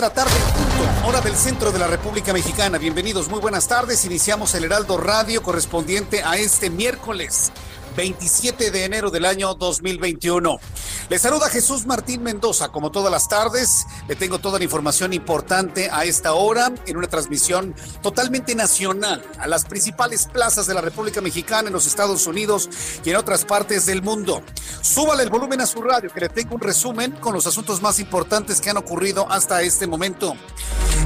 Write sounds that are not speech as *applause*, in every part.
La tarde, hora del centro de la República Mexicana. Bienvenidos, muy buenas tardes. Iniciamos el Heraldo Radio correspondiente a este miércoles 27 de enero del año 2021. Le saluda Jesús Martín Mendoza, como todas las tardes. Le tengo toda la información importante a esta hora en una transmisión totalmente nacional a las principales plazas de la República Mexicana, en los Estados Unidos y en otras partes del mundo. Súbale el volumen a su radio, que le tengo un resumen con los asuntos más importantes que han ocurrido hasta este momento.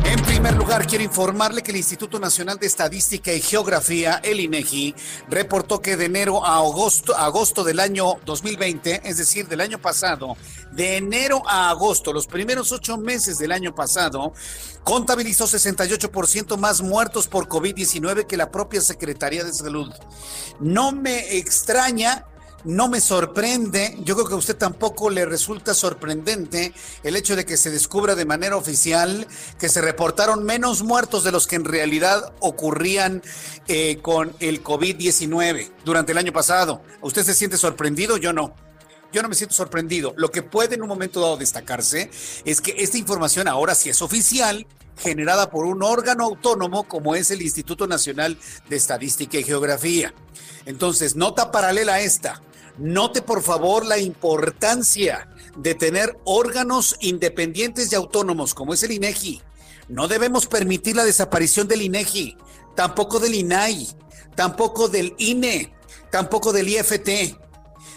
En primer lugar, quiero informarle que el Instituto Nacional de Estadística y Geografía, el INEGI, reportó que de enero a agosto, agosto del año 2020, es decir, del año pasado, de enero a agosto, los primeros ocho meses del año pasado, contabilizó 68% más muertos por COVID-19 que la propia Secretaría de Salud. No me extraña no me sorprende, yo creo que a usted tampoco le resulta sorprendente el hecho de que se descubra de manera oficial que se reportaron menos muertos de los que en realidad ocurrían eh, con el COVID-19 durante el año pasado. ¿Usted se siente sorprendido? Yo no. Yo no me siento sorprendido. Lo que puede en un momento dado destacarse es que esta información ahora sí es oficial, generada por un órgano autónomo como es el Instituto Nacional de Estadística y Geografía. Entonces, nota paralela a esta. Note por favor la importancia de tener órganos independientes y autónomos como es el INEGI. No debemos permitir la desaparición del INEGI, tampoco del INAI, tampoco del INE, tampoco del IFT.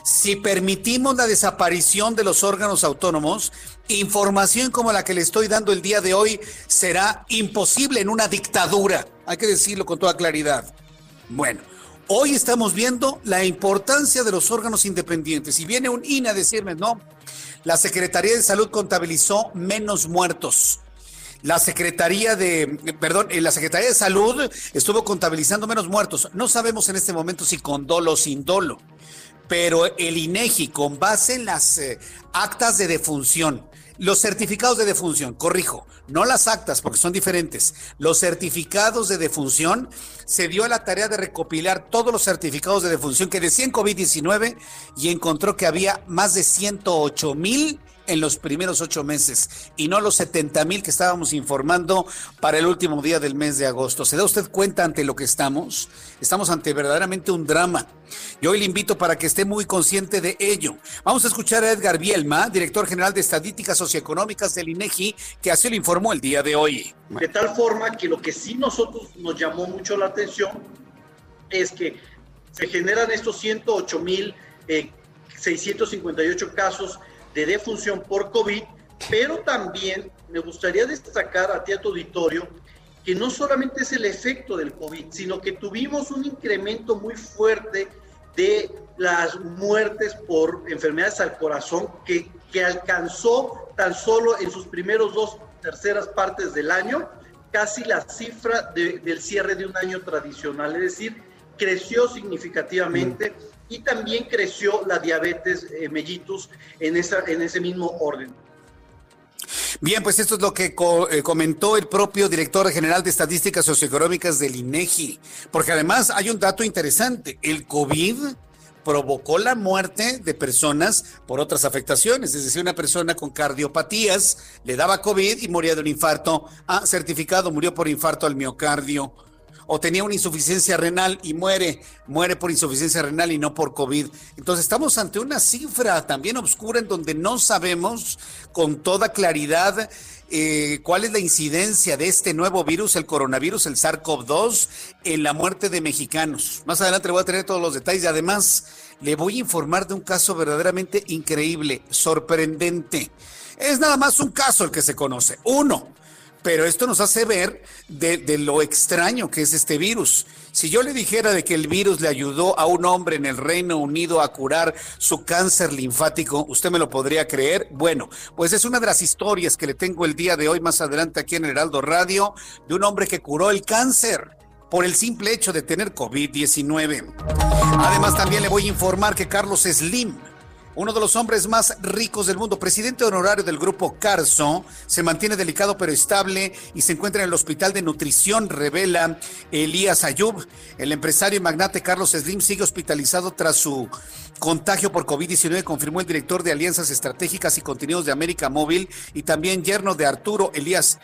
Si permitimos la desaparición de los órganos autónomos, información como la que le estoy dando el día de hoy será imposible en una dictadura. Hay que decirlo con toda claridad. Bueno, Hoy estamos viendo la importancia de los órganos independientes. Y viene un INE a decirme, no, la Secretaría de Salud contabilizó menos muertos. La Secretaría de, perdón, eh, la Secretaría de Salud estuvo contabilizando menos muertos. No sabemos en este momento si con dolo o sin dolo, pero el INEGI, con base en las eh, actas de defunción, los certificados de defunción, corrijo, no las actas porque son diferentes. Los certificados de defunción se dio a la tarea de recopilar todos los certificados de defunción que decían COVID-19 y encontró que había más de 108 mil en los primeros ocho meses y no los 70 mil que estábamos informando para el último día del mes de agosto. ¿Se da usted cuenta ante lo que estamos? Estamos ante verdaderamente un drama. Yo hoy le invito para que esté muy consciente de ello. Vamos a escuchar a Edgar Bielma, director general de Estadísticas Socioeconómicas del INEGI, que así lo informó el día de hoy. De tal forma que lo que sí nosotros nos llamó mucho la atención es que se generan estos 108 mil 658 casos de defunción por COVID, pero también me gustaría destacar a ti, a tu auditorio, que no solamente es el efecto del COVID, sino que tuvimos un incremento muy fuerte de las muertes por enfermedades al corazón que, que alcanzó tan solo en sus primeros dos terceras partes del año casi la cifra del cierre de un año tradicional, es decir, creció significativamente y también creció la diabetes eh, mellitus en, esa, en ese mismo orden. Bien, pues esto es lo que eh, comentó el propio director general de Estadísticas Socioeconómicas del INEGI, porque además hay un dato interesante, el COVID provocó la muerte de personas por otras afectaciones. Es decir, una persona con cardiopatías le daba COVID y moría de un infarto. Ah, certificado, murió por infarto al miocardio o tenía una insuficiencia renal y muere, muere por insuficiencia renal y no por COVID. Entonces estamos ante una cifra también oscura en donde no sabemos con toda claridad eh, cuál es la incidencia de este nuevo virus, el coronavirus, el SARS-CoV-2, en la muerte de mexicanos. Más adelante le voy a tener todos los detalles y además le voy a informar de un caso verdaderamente increíble, sorprendente. Es nada más un caso el que se conoce, uno pero esto nos hace ver de, lo extraño que es este virus. Si yo le dijera de que el virus le ayudó a un hombre en el Reino Unido a curar su cáncer linfático, ¿usted me lo podría creer? Bueno, pues es una de las historias que le tengo el día de hoy más adelante aquí en Heraldo Radio de un hombre que curó el cáncer por el simple hecho de tener COVID-19. Además, también le voy a informar que Carlos Slim, uno de los hombres más ricos del mundo, presidente honorario del grupo Carso, se mantiene delicado pero estable y se encuentra en el hospital de nutrición, revela Elías Ayub. El empresario y magnate Carlos Slim sigue hospitalizado tras su contagio por COVID-19, confirmó el director de Alianzas Estratégicas y Contenidos de América Móvil y también yerno de Arturo Elías,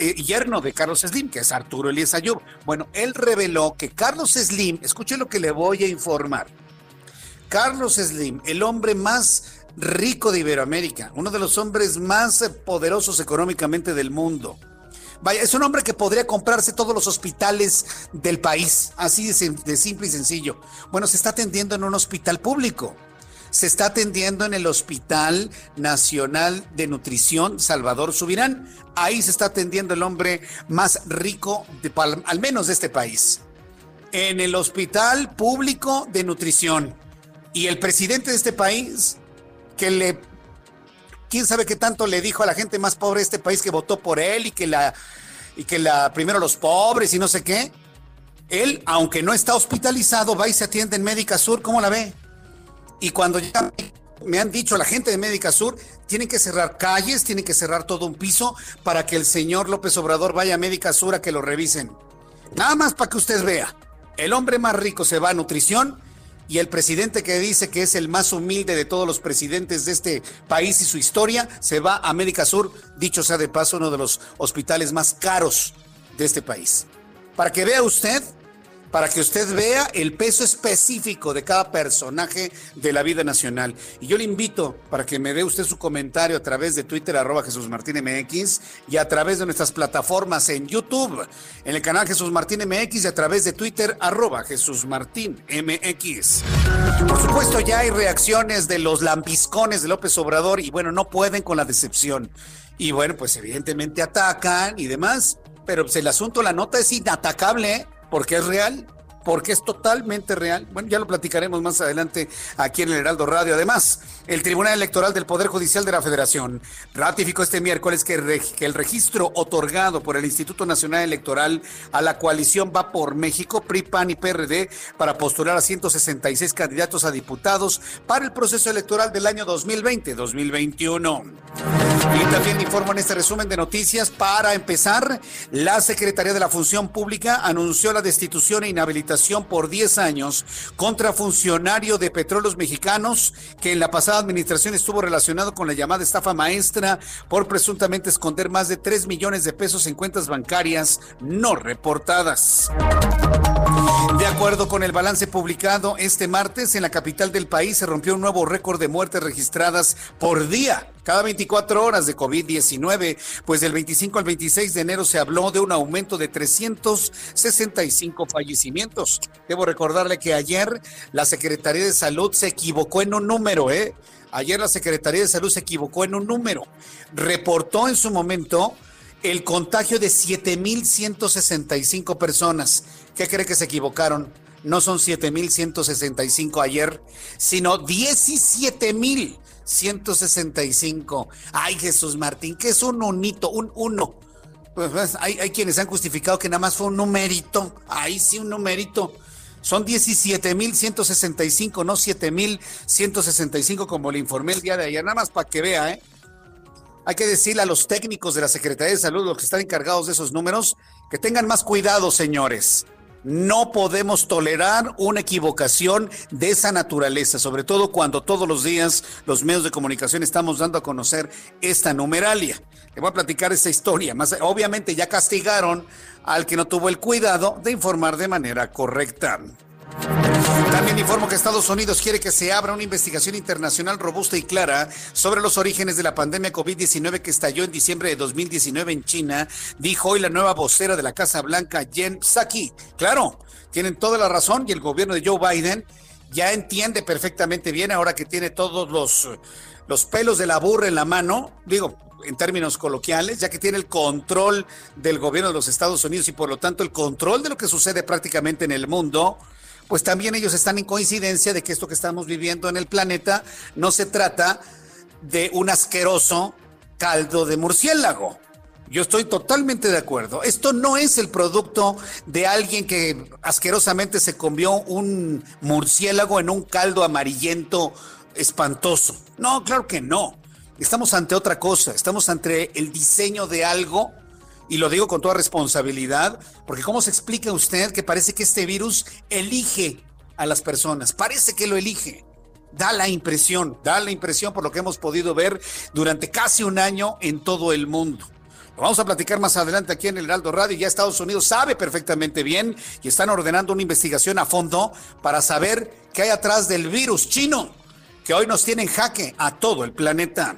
eh, yerno de Carlos Slim, que es Arturo Elías Ayub. Bueno, él reveló que Carlos Slim, escuche lo que le voy a informar Carlos Slim, el hombre más rico de Iberoamérica, uno de los hombres más poderosos económicamente del mundo. Vaya, es un hombre que podría comprarse todos los hospitales del país, así de, simple y sencillo. Bueno, se está atendiendo en un hospital público. Se está atendiendo en el Hospital Nacional de Nutrición Salvador Subirán. Ahí se está atendiendo el hombre más rico, de, al menos de este país. En el Hospital Público de Nutrición. Y el presidente de este país, que le, quién sabe qué tanto le dijo a la gente más pobre de este país que votó por él y que la, y que la, primero los pobres y no sé qué. Él, aunque no está hospitalizado, va y se atiende en Médica Sur, ¿cómo la ve? Y cuando ya me han dicho la gente de Médica Sur, tienen que cerrar calles, tienen que cerrar todo un piso para que el señor López Obrador vaya a Médica Sur a que lo revisen. Nada más para que usted vea. El hombre más rico se va a nutrición y el presidente que dice que es el más humilde de todos los presidentes de este país y su historia se va a América Sur, dicho sea de paso, uno de los hospitales más caros de este país. Para que vea usted para que usted vea el peso específico de cada personaje de la vida nacional. Y yo le invito para que me dé usted su comentario a través de Twitter, arroba Jesús Martín MX, y a través de nuestras plataformas en YouTube, en el canal Jesús Martín MX, y a través de Twitter, arroba Jesús Martín MX. Por supuesto, ya hay reacciones de los lambiscones de López Obrador, y bueno, no pueden con la decepción. Y bueno, pues evidentemente atacan y demás, pero pues el asunto, la nota es inatacable, ¿eh? Porque es real, porque es totalmente real. Bueno, ya lo platicaremos más adelante aquí en el Heraldo Radio. Además, el Tribunal Electoral del Poder Judicial de la Federación ratificó este miércoles que, el registro otorgado por el Instituto Nacional Electoral a la coalición Va por México, PRI, PAN y PRD, para postular a 166 candidatos a diputados para el proceso electoral del año 2020-2021. Y también informo en este resumen de noticias, para empezar, la Secretaría de la Función Pública anunció la destitución e inhabilitación por 10 años contra funcionario de petróleos mexicanos que en la pasada administración estuvo relacionado con la llamada estafa maestra por presuntamente esconder más de 3 millones de pesos en cuentas bancarias no reportadas. De acuerdo con el balance publicado este martes en la capital del país, se rompió un nuevo récord de muertes registradas por día cada 24 horas de COVID-19, pues del 25 al 26 de enero se habló de un aumento de 365 fallecimientos. Debo recordarle que ayer la Secretaría de Salud se equivocó en un número, ¿eh? Ayer la Secretaría de Salud se equivocó en un número. Reportó en su momento el contagio de 7.165 personas. ¿Qué cree que se equivocaron? No son 7.165 ayer, sino 17.000. 165. Ay, Jesús Martín, que es un unito, un uno. Pues, pues, hay, hay quienes han justificado que nada más fue un numerito. Ahí sí, un numerito. Son 17.165, no 7.165 como le informé el día de ayer. Nada más para que vea, ¿eh? Hay que decirle a los técnicos de la Secretaría de Salud, los que están encargados de esos números, que tengan más cuidado, señores. No podemos tolerar una equivocación de esa naturaleza, sobre todo cuando todos los días los medios de comunicación estamos dando a conocer esta numeralia. Le voy a platicar esa historia. Obviamente ya castigaron al que no tuvo el cuidado de informar de manera correcta. También informo que Estados Unidos quiere que se abra una investigación internacional robusta y clara sobre los orígenes de la pandemia COVID-19 que estalló en diciembre de 2019 en China, dijo hoy la nueva vocera de la Casa Blanca, Jen Psaki. Claro, tienen toda la razón y el gobierno de Joe Biden ya entiende perfectamente bien ahora que tiene todos los, los pelos de la burra en la mano, digo, en términos coloquiales, ya que tiene el control del gobierno de los Estados Unidos y por lo tanto el control de lo que sucede prácticamente en el mundo pues también ellos están en coincidencia de que esto que estamos viviendo en el planeta no se trata de un asqueroso caldo de murciélago. Yo estoy totalmente de acuerdo. Esto no es el producto de alguien que asquerosamente se comió un murciélago en un caldo amarillento espantoso. No, claro que no. Estamos ante otra cosa. Estamos ante el diseño de algo y lo digo con toda responsabilidad, porque ¿cómo se explica usted que parece que este virus elige a las personas? Parece que lo elige. Da la impresión, da la impresión por lo que hemos podido ver durante casi un año en todo el mundo. Lo vamos a platicar más adelante aquí en el Heraldo Radio. Ya Estados Unidos sabe perfectamente bien y están ordenando una investigación a fondo para saber qué hay atrás del virus chino que hoy nos tiene en jaque a todo el planeta.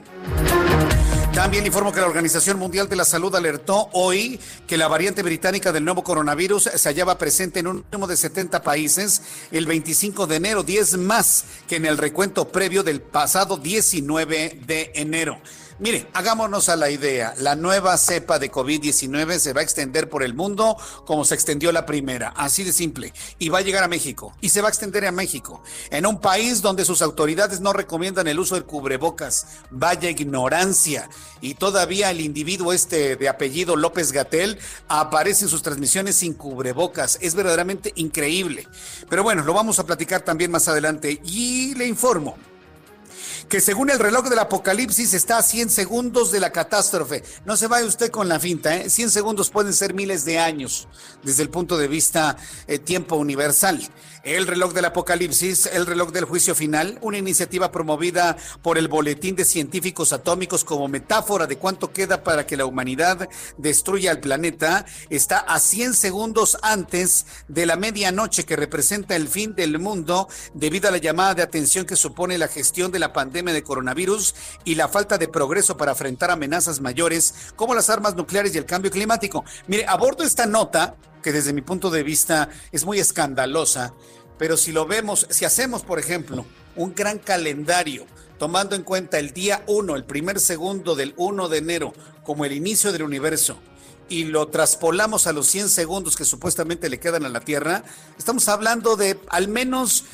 También informo que la Organización Mundial de la Salud alertó hoy que la variante británica del nuevo coronavirus se hallaba presente en un número de 70 países el 25 de enero, 10 más que en el recuento previo del pasado 19 de enero. Mire, hagámonos a la idea, la nueva cepa de COVID-19 se va a extender por el mundo como se extendió la primera, así de simple, y va a llegar a México, y se va a extender a México, en un país donde sus autoridades no recomiendan el uso del cubrebocas, vaya ignorancia, y todavía el individuo este de apellido López Gatel aparece en sus transmisiones sin cubrebocas, es verdaderamente increíble. Pero bueno, lo vamos a platicar también más adelante, y le informo que según el reloj del apocalipsis está a 100 segundos de la catástrofe. No se vaya usted con la finta, ¿eh? 100 segundos pueden ser miles de años desde el punto de vista eh, tiempo universal. El reloj del apocalipsis, el reloj del juicio final, una iniciativa promovida por el Boletín de Científicos Atómicos como metáfora de cuánto queda para que la humanidad destruya el planeta, está a 100 segundos antes de la medianoche que representa el fin del mundo debido a la llamada de atención que supone la gestión de la pandemia de coronavirus y la falta de progreso para enfrentar amenazas mayores como las armas nucleares y el cambio climático. Mire, abordo esta nota que desde mi punto de vista es muy escandalosa, pero si lo vemos, si hacemos, por ejemplo, un gran calendario, tomando en cuenta el día 1, el primer segundo del 1 de enero, como el inicio del universo, y lo traspolamos a los 100 segundos que supuestamente le quedan a la Tierra, estamos hablando de al menos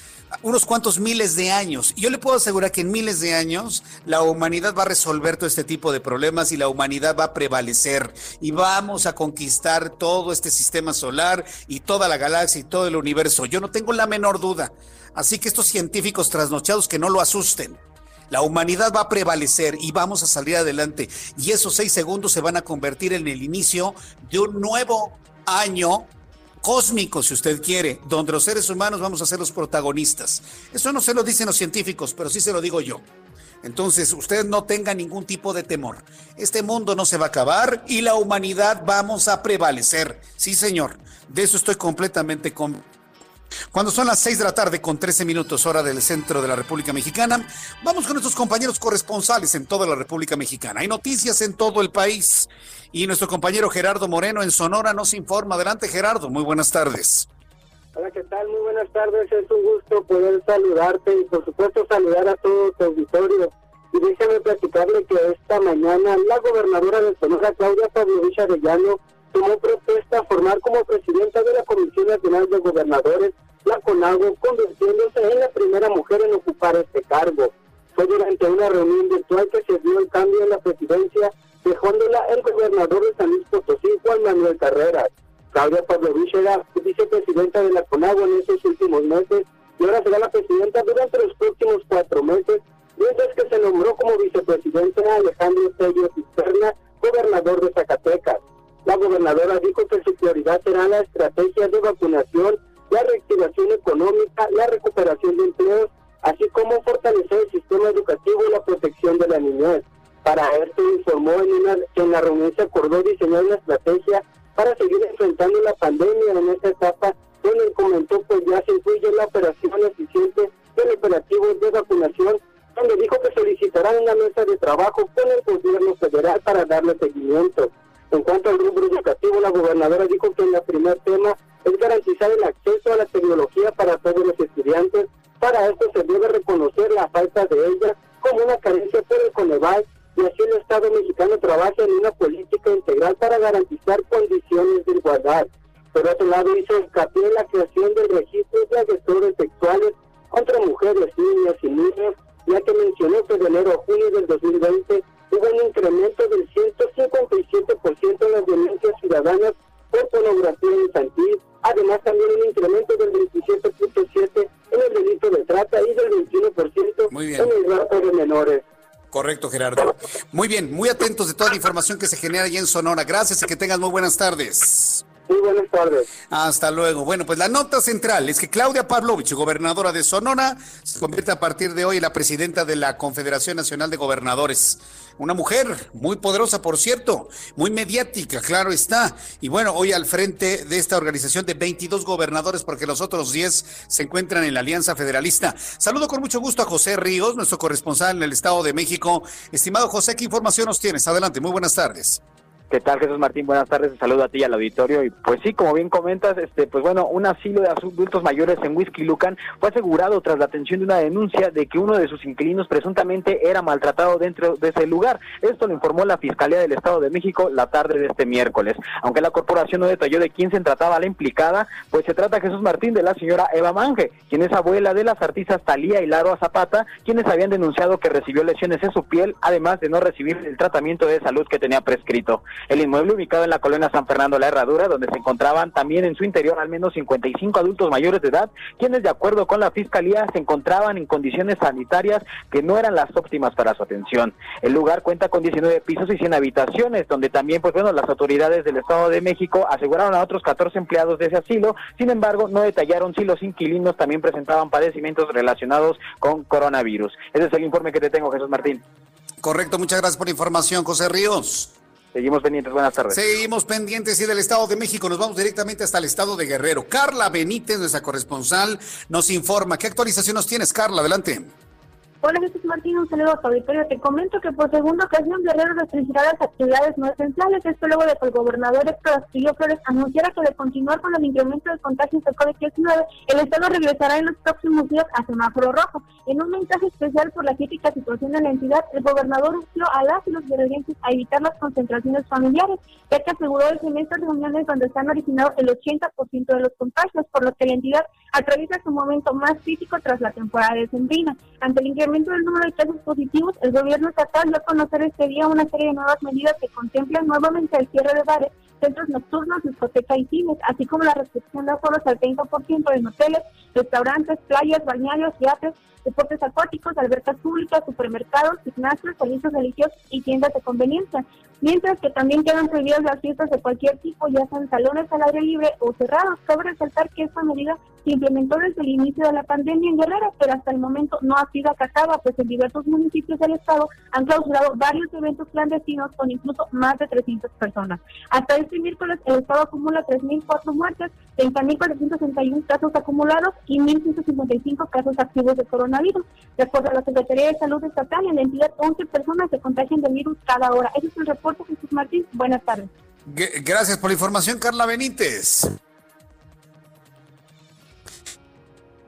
unos cuantos miles de años. Yo le puedo asegurar que en miles de años la humanidad va a resolver todo este tipo de problemas y la humanidad va a prevalecer y vamos a conquistar todo este sistema solar y toda la galaxia y todo el universo. Yo no tengo la menor duda. Así que estos científicos trasnochados que no lo asusten. La humanidad va a prevalecer y vamos a salir adelante. Y esos seis segundos se van a convertir en el inicio de un nuevo año cósmico, si usted quiere, donde los seres humanos vamos a ser los protagonistas. Eso no se lo dicen los científicos, pero sí se lo digo yo. Entonces, usted no tenga ningún tipo de temor. Este mundo no se va a acabar y la humanidad vamos a prevalecer. Sí, señor. De eso estoy completamente con cuando son las 6 de la tarde con 13 minutos hora del centro de la República Mexicana, vamos con nuestros compañeros corresponsales en toda la República Mexicana. Hay noticias en todo el país y nuestro compañero Gerardo Moreno en Sonora nos informa. Adelante Gerardo, muy buenas tardes. Hola, ¿qué tal? Muy buenas tardes. Es un gusto poder saludarte y por supuesto saludar a todo tu auditorio. Y déjame platicarle que esta mañana la gobernadora de Sonora, Claudia Pavlovich Arellano, tomó protesta a formar como presidenta de la Comisión Nacional de Gobernadores, la CONAGO, convirtiéndose en la primera mujer en ocupar este cargo. Fue durante una reunión virtual que se dio el cambio en la presidencia, dejándola el gobernador de San Luis Potosí, Juan Manuel Carreras. Claudia Pavlovich era vicepresidenta de la CONAGO en esos últimos meses y ahora será la presidenta durante los próximos cuatro meses, mientras que se nombró como vicepresidente Alejandro Tello Cisterna, gobernador de Zacatecas. La gobernadora dijo que su prioridad será la estrategia de vacunación, la reactivación económica, la recuperación de empleos, así como fortalecer el sistema educativo y la protección de la niñez. Para esto informó en, una, en la reunión se acordó diseñar una estrategia para seguir enfrentando la pandemia en esta etapa, donde comentó que ya se incluye la operación eficiente del operativo de vacunación, donde dijo que solicitarán una mesa de trabajo con el gobierno federal para darle seguimiento. En cuanto al rubro educativo, la gobernadora dijo que el primer tema es garantizar el acceso a la tecnología para todos los estudiantes. Para esto se debe reconocer la falta de ella como una carencia por el Coneval y así el Estado mexicano trabaja en una política integral para garantizar condiciones de igualdad. Por otro lado, hizo hincapié en la creación del registro de agresores sexuales contra mujeres, niñas y niños, ya que mencionó que de enero a junio del 2020 hubo un incremento del 157% en las denuncias ciudadanas por pornografía infantil, además también un incremento del 27.7% en el delito de trata y del 21% en el rapto de menores. Correcto, Gerardo. Muy bien, muy atentos de toda la información que se genera allí en Sonora. Gracias y que tengas muy buenas tardes. Muy buenas tardes. Hasta luego. Bueno, pues la nota central es que Claudia Pavlovich, gobernadora de Sonora, se convierte a partir de hoy en la presidenta de la Confederación Nacional de Gobernadores. Una mujer muy poderosa, por cierto, muy mediática, claro está. Y bueno, hoy al frente de esta organización de 22 gobernadores, porque los otros 10 se encuentran en la Alianza Federalista. Saludo con mucho gusto a José Ríos, nuestro corresponsal en el Estado de México. Estimado José, ¿qué información nos tienes? Adelante, muy buenas tardes. ¿Qué tal, Jesús Martín? Buenas tardes, saludo a ti y al auditorio. Y pues sí, como bien comentas, este, pues bueno, un asilo de adultos mayores en Whisky Lucan fue asegurado tras la atención de una denuncia de que uno de sus inquilinos presuntamente era maltratado dentro de ese lugar. Esto lo informó la Fiscalía del Estado de México la tarde de este miércoles. Aunque la corporación no detalló de quién se trataba la implicada, pues se trata Jesús Martín de la señora Eva Mange, quien es abuela de las artistas Talía y Laro Zapata, quienes habían denunciado que recibió lesiones en su piel, además de no recibir el tratamiento de salud que tenía prescrito. El inmueble ubicado en la colonia San Fernando La Herradura, donde se encontraban también en su interior al menos 55 adultos mayores de edad, quienes de acuerdo con la Fiscalía se encontraban en condiciones sanitarias que no eran las óptimas para su atención. El lugar cuenta con 19 pisos y 100 habitaciones, donde también, pues bueno, las autoridades del Estado de México aseguraron a otros 14 empleados de ese asilo, sin embargo, no detallaron si los inquilinos también presentaban padecimientos relacionados con coronavirus. Ese es el informe que te tengo, Jesús Martín. Correcto, muchas gracias por la información, José Ríos. Seguimos pendientes, buenas tardes. Seguimos pendientes y del Estado de México nos vamos directamente hasta el Estado de Guerrero. Carla Benítez, nuestra corresponsal, nos informa. ¿Qué actualización nos tienes, Carla? Adelante. Hola Jesús Martín, un saludo a auditorio. Te comento que por segunda ocasión Guerrero restringirá las actividades no esenciales. Esto luego de que el gobernador Héctor Castillo Flores anunciara que de continuar con el incremento de contagios de COVID-19, el Estado regresará en los próximos días a semáforo rojo. En un mensaje especial por la crítica situación en la entidad, el gobernador urgió a las y los guerrerenses a evitar las concentraciones familiares, ya que aseguró que en estas reuniones donde se han originado el 80% de los contagios, por lo que la entidad atraviesa su momento más crítico tras la temporada de Sembrina. Ante el incremento del número de casos positivos, el gobierno estatal dio a conocer este día una serie de nuevas medidas que contemplan nuevamente el cierre de bares, centros nocturnos, discotecas y cines, así como la restricción de aforos al 30% en hoteles, restaurantes, playas, balnearios, teatros, deportes acuáticos, albercas públicas, supermercados, gimnasios, servicios religiosos y tiendas de conveniencia. Mientras que también quedan prohibidas las fiestas de cualquier tipo, ya sean salones al aire libre o cerrados. Cabe resaltar que esta medida se implementó desde el inicio de la pandemia en Guerrero, pero hasta el momento no ha sido acatada, pues en diversos municipios del estado han clausurado varios eventos clandestinos con incluso más de 300 personas. Hasta este miércoles el estado acumula 3.004 muertes, 30.461 casos acumulados y 1.155 casos activos de coronavirus. De acuerdo a la Secretaría de Salud Estatal, en la entidad 11 personas se contagian del virus cada hora. Ese es el reporte, Jesús Martín. Buenas tardes. Gracias por la información, Carla Benítez.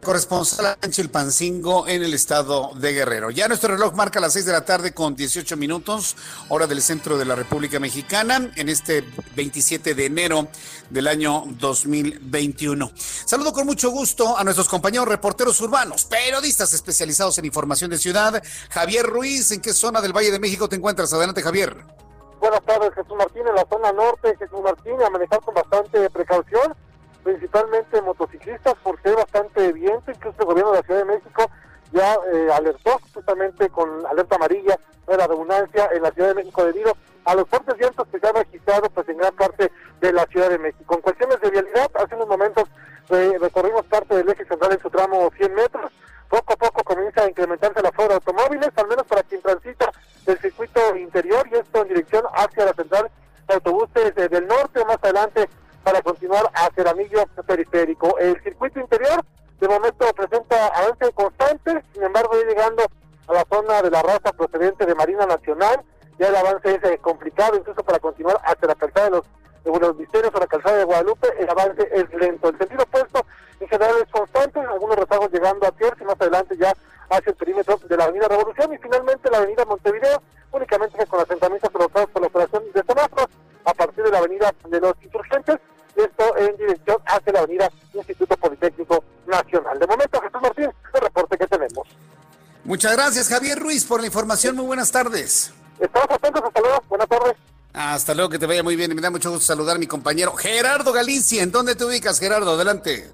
Corresponsal en Chilpancingo en el estado de Guerrero. Ya nuestro reloj marca las 6 de la tarde con 18 minutos, hora del centro de la República Mexicana, en este 27 de enero del año 2021. Saludo con mucho gusto a nuestros compañeros reporteros urbanos, periodistas especializados en información de ciudad. Javier Ruiz, ¿en qué zona del Valle de México te encuentras? Adelante, Javier. Buenas tardes, Jesús Martín, en la zona norte, Jesús Martín, a manejar con bastante precaución principalmente motociclistas, porque hay bastante viento, incluso el gobierno de la Ciudad de México ya eh, alertó justamente con alerta amarilla de la redundancia en la Ciudad de México debido a los fuertes vientos que se han registrado pues en gran parte de la Ciudad de México. En cuestiones de vialidad, hace unos momentos eh, recorrimos parte del eje central en su tramo 100 metros, poco a poco comienza a incrementarse la flora de automóviles, al menos para quien transita del circuito interior y esto en dirección hacia la central de autobuses del norte o más adelante para continuar hacia el anillo periférico. El circuito interior de momento presenta avance constante, sin embargo llegando a la zona de la raza procedente de Marina Nacional, ya el avance es eh, complicado incluso para continuar hacia la calzada de los, de los misterios o la calzada de Guadalupe, el avance es lento. El sentido opuesto en general es constante, algunos rezagos llegando a Tierra y más adelante ya hacia el perímetro de la Avenida Revolución y finalmente la Avenida Montevideo, únicamente con asentamientos provocados por la operación de semáforos a partir de la Avenida de los Insurgentes, esto en dirección hacia la Avenida Instituto Politécnico Nacional. De momento, Jesús Martín, el reporte que tenemos. Muchas gracias, Javier Ruiz, por la información. Muy buenas tardes. Estamos atentos, hasta luego. Buenas tardes. Hasta luego, que te vaya muy bien. Me da mucho gusto saludar a mi compañero Gerardo Galicia. ¿En dónde te ubicas, Gerardo? Adelante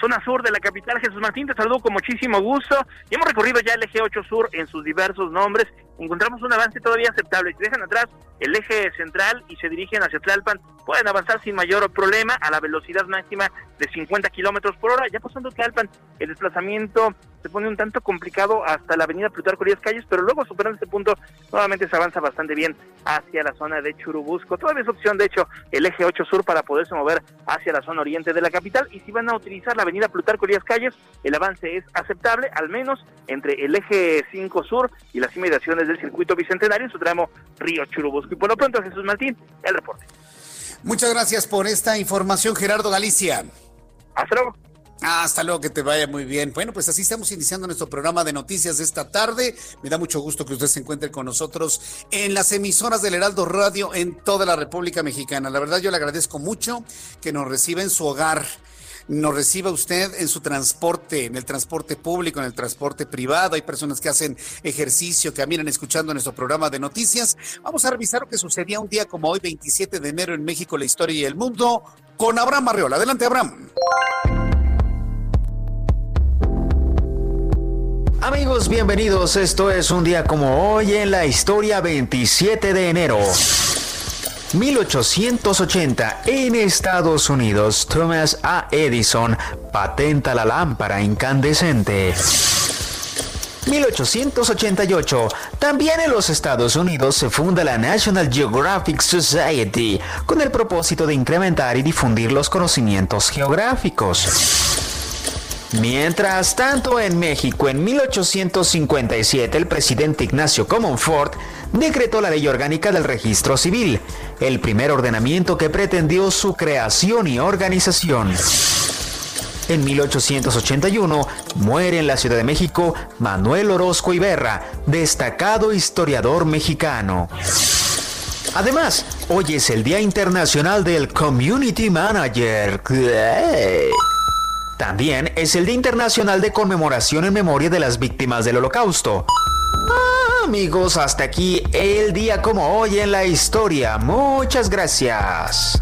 zona sur de la capital. Jesús Martín, te saludo con muchísimo gusto. Y hemos recorrido ya el eje 8 sur en sus diversos nombres. Encontramos un avance todavía aceptable. Si dejan atrás el eje central y se dirigen hacia Tlalpan, pueden avanzar sin mayor problema a la velocidad máxima de 50 kilómetros por hora. Ya pasando Tlalpan, el desplazamiento se pone un tanto complicado hasta la avenida Plutarco Díaz Calles, pero luego superando este punto, nuevamente se avanza bastante bien hacia la zona de Churubusco. Todavía es opción, de hecho, el eje 8 sur para poderse mover hacia la zona oriente de la capital. Y si van a utilizar la avenida Plutarco Díaz Calles, el avance es aceptable, al menos entre el eje 5 sur y las inmediaciones del circuito bicentenario en su tramo Río Churubusco. Y por lo pronto, Jesús Martín, el reporte. Muchas gracias por esta información, Gerardo Galicia. Hasta luego. Hasta luego, que te vaya muy bien. Bueno, pues así estamos iniciando nuestro programa de noticias de esta tarde. Me da mucho gusto que usted se encuentre con nosotros en las emisoras del Heraldo Radio en toda la República Mexicana. La verdad, yo le agradezco mucho que nos reciba en su hogar nos reciba usted en su transporte, en el transporte público, en el transporte privado. Hay personas que hacen ejercicio, caminan escuchando nuestro programa de noticias. Vamos a revisar lo que sucedía un día como hoy, 27 de enero en México, la historia y el mundo, con Abraham Arriola. Adelante, Abraham. Amigos, bienvenidos. Esto es un día como hoy en la historia 27 de enero. 1880 en Estados Unidos, Thomas A. Edison patenta la lámpara incandescente. 1888. También en los Estados Unidos se funda la National Geographic Society con el propósito de incrementar y difundir los conocimientos geográficos. Mientras tanto, en México, en 1857, el presidente Ignacio Comonfort decretó la ley orgánica del registro civil, el primer ordenamiento que pretendió su creación y organización. En 1881 muere en la Ciudad de México Manuel Orozco Iberra, destacado historiador mexicano. Además, hoy es el Día Internacional del Community Manager. También es el Día Internacional de Conmemoración en Memoria de las Víctimas del Holocausto. Amigos, hasta aquí el día como hoy en la historia. Muchas gracias.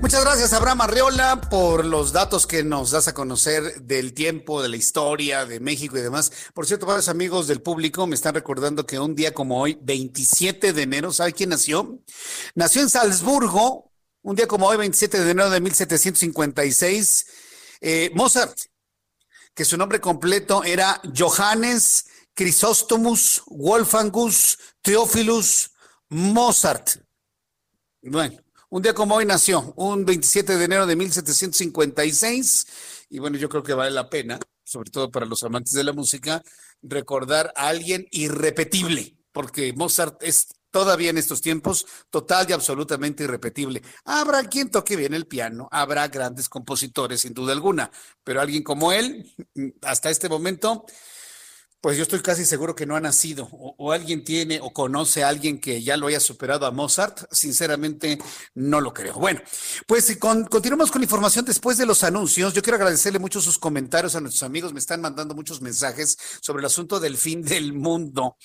Muchas gracias, Abraham Arreola, por los datos que nos das a conocer del tiempo, de la historia de México y demás. Por cierto, varios amigos del público me están recordando que un día como hoy, 27 de enero, ¿sabe quién nació? Nació en Salzburgo, un día como hoy, 27 de enero de 1756, eh, Mozart, que su nombre completo era Johannes Chrysostomos Wolfgangus Theophilus Mozart. Bueno, un día como hoy nació, un 27 de enero de 1756, y bueno, yo creo que vale la pena, sobre todo para los amantes de la música, recordar a alguien irrepetible, porque Mozart es todavía en estos tiempos, total y absolutamente irrepetible. Habrá quien toque bien el piano, habrá grandes compositores, sin duda alguna, pero alguien como él, hasta este momento, Pues yo estoy casi seguro que no ha nacido, o, alguien tiene o conoce a alguien que ya lo haya superado a Mozart. Sinceramente, no lo creo. Bueno, pues con, continuamos con información después de los anuncios. Yo quiero agradecerle mucho sus comentarios a nuestros amigos. Me están mandando muchos mensajes sobre el asunto del fin del mundo.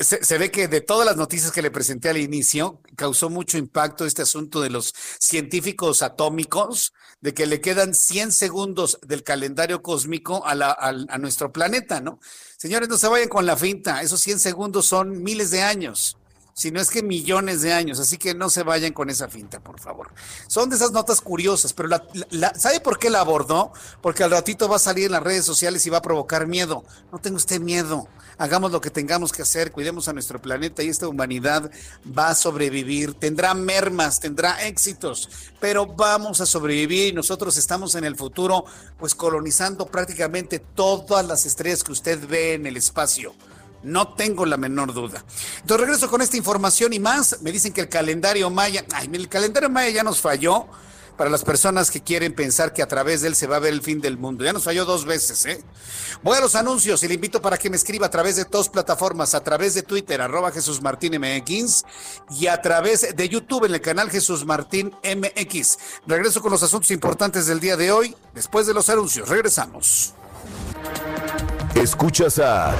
Se, ve que de todas las noticias que le presenté al inicio, causó mucho impacto este asunto de los científicos atómicos, de que le quedan 100 segundos del calendario cósmico a, la, a nuestro planeta, ¿no? Señores, no se vayan con la finta, esos 100 segundos son miles de años, si no es que millones de años, así que no se vayan con esa finta, por favor. Son de esas notas curiosas, pero la, ¿sabe por qué la abordó? Porque al ratito va a salir en las redes sociales y va a provocar miedo. No tenga usted miedo, hagamos lo que tengamos que hacer, cuidemos a nuestro planeta y esta humanidad va a sobrevivir, tendrá mermas, tendrá éxitos, pero vamos a sobrevivir y nosotros estamos en el futuro pues colonizando prácticamente todas las estrellas que usted ve en el espacio. No tengo la menor duda. Entonces regreso con esta información y más. Me dicen que el calendario maya, ay, el calendario maya ya nos falló para las personas que quieren pensar que a través de él se va a ver el fin del mundo. Ya nos falló dos veces, ¿eh? Voy a los anuncios y le invito para que me escriba a través de dos plataformas, a través de Twitter, arroba Jesús Martín y a través de YouTube en el canal Jesús Martín MX. Regreso con los asuntos importantes del día de hoy, después de los anuncios. Regresamos. Escuchas a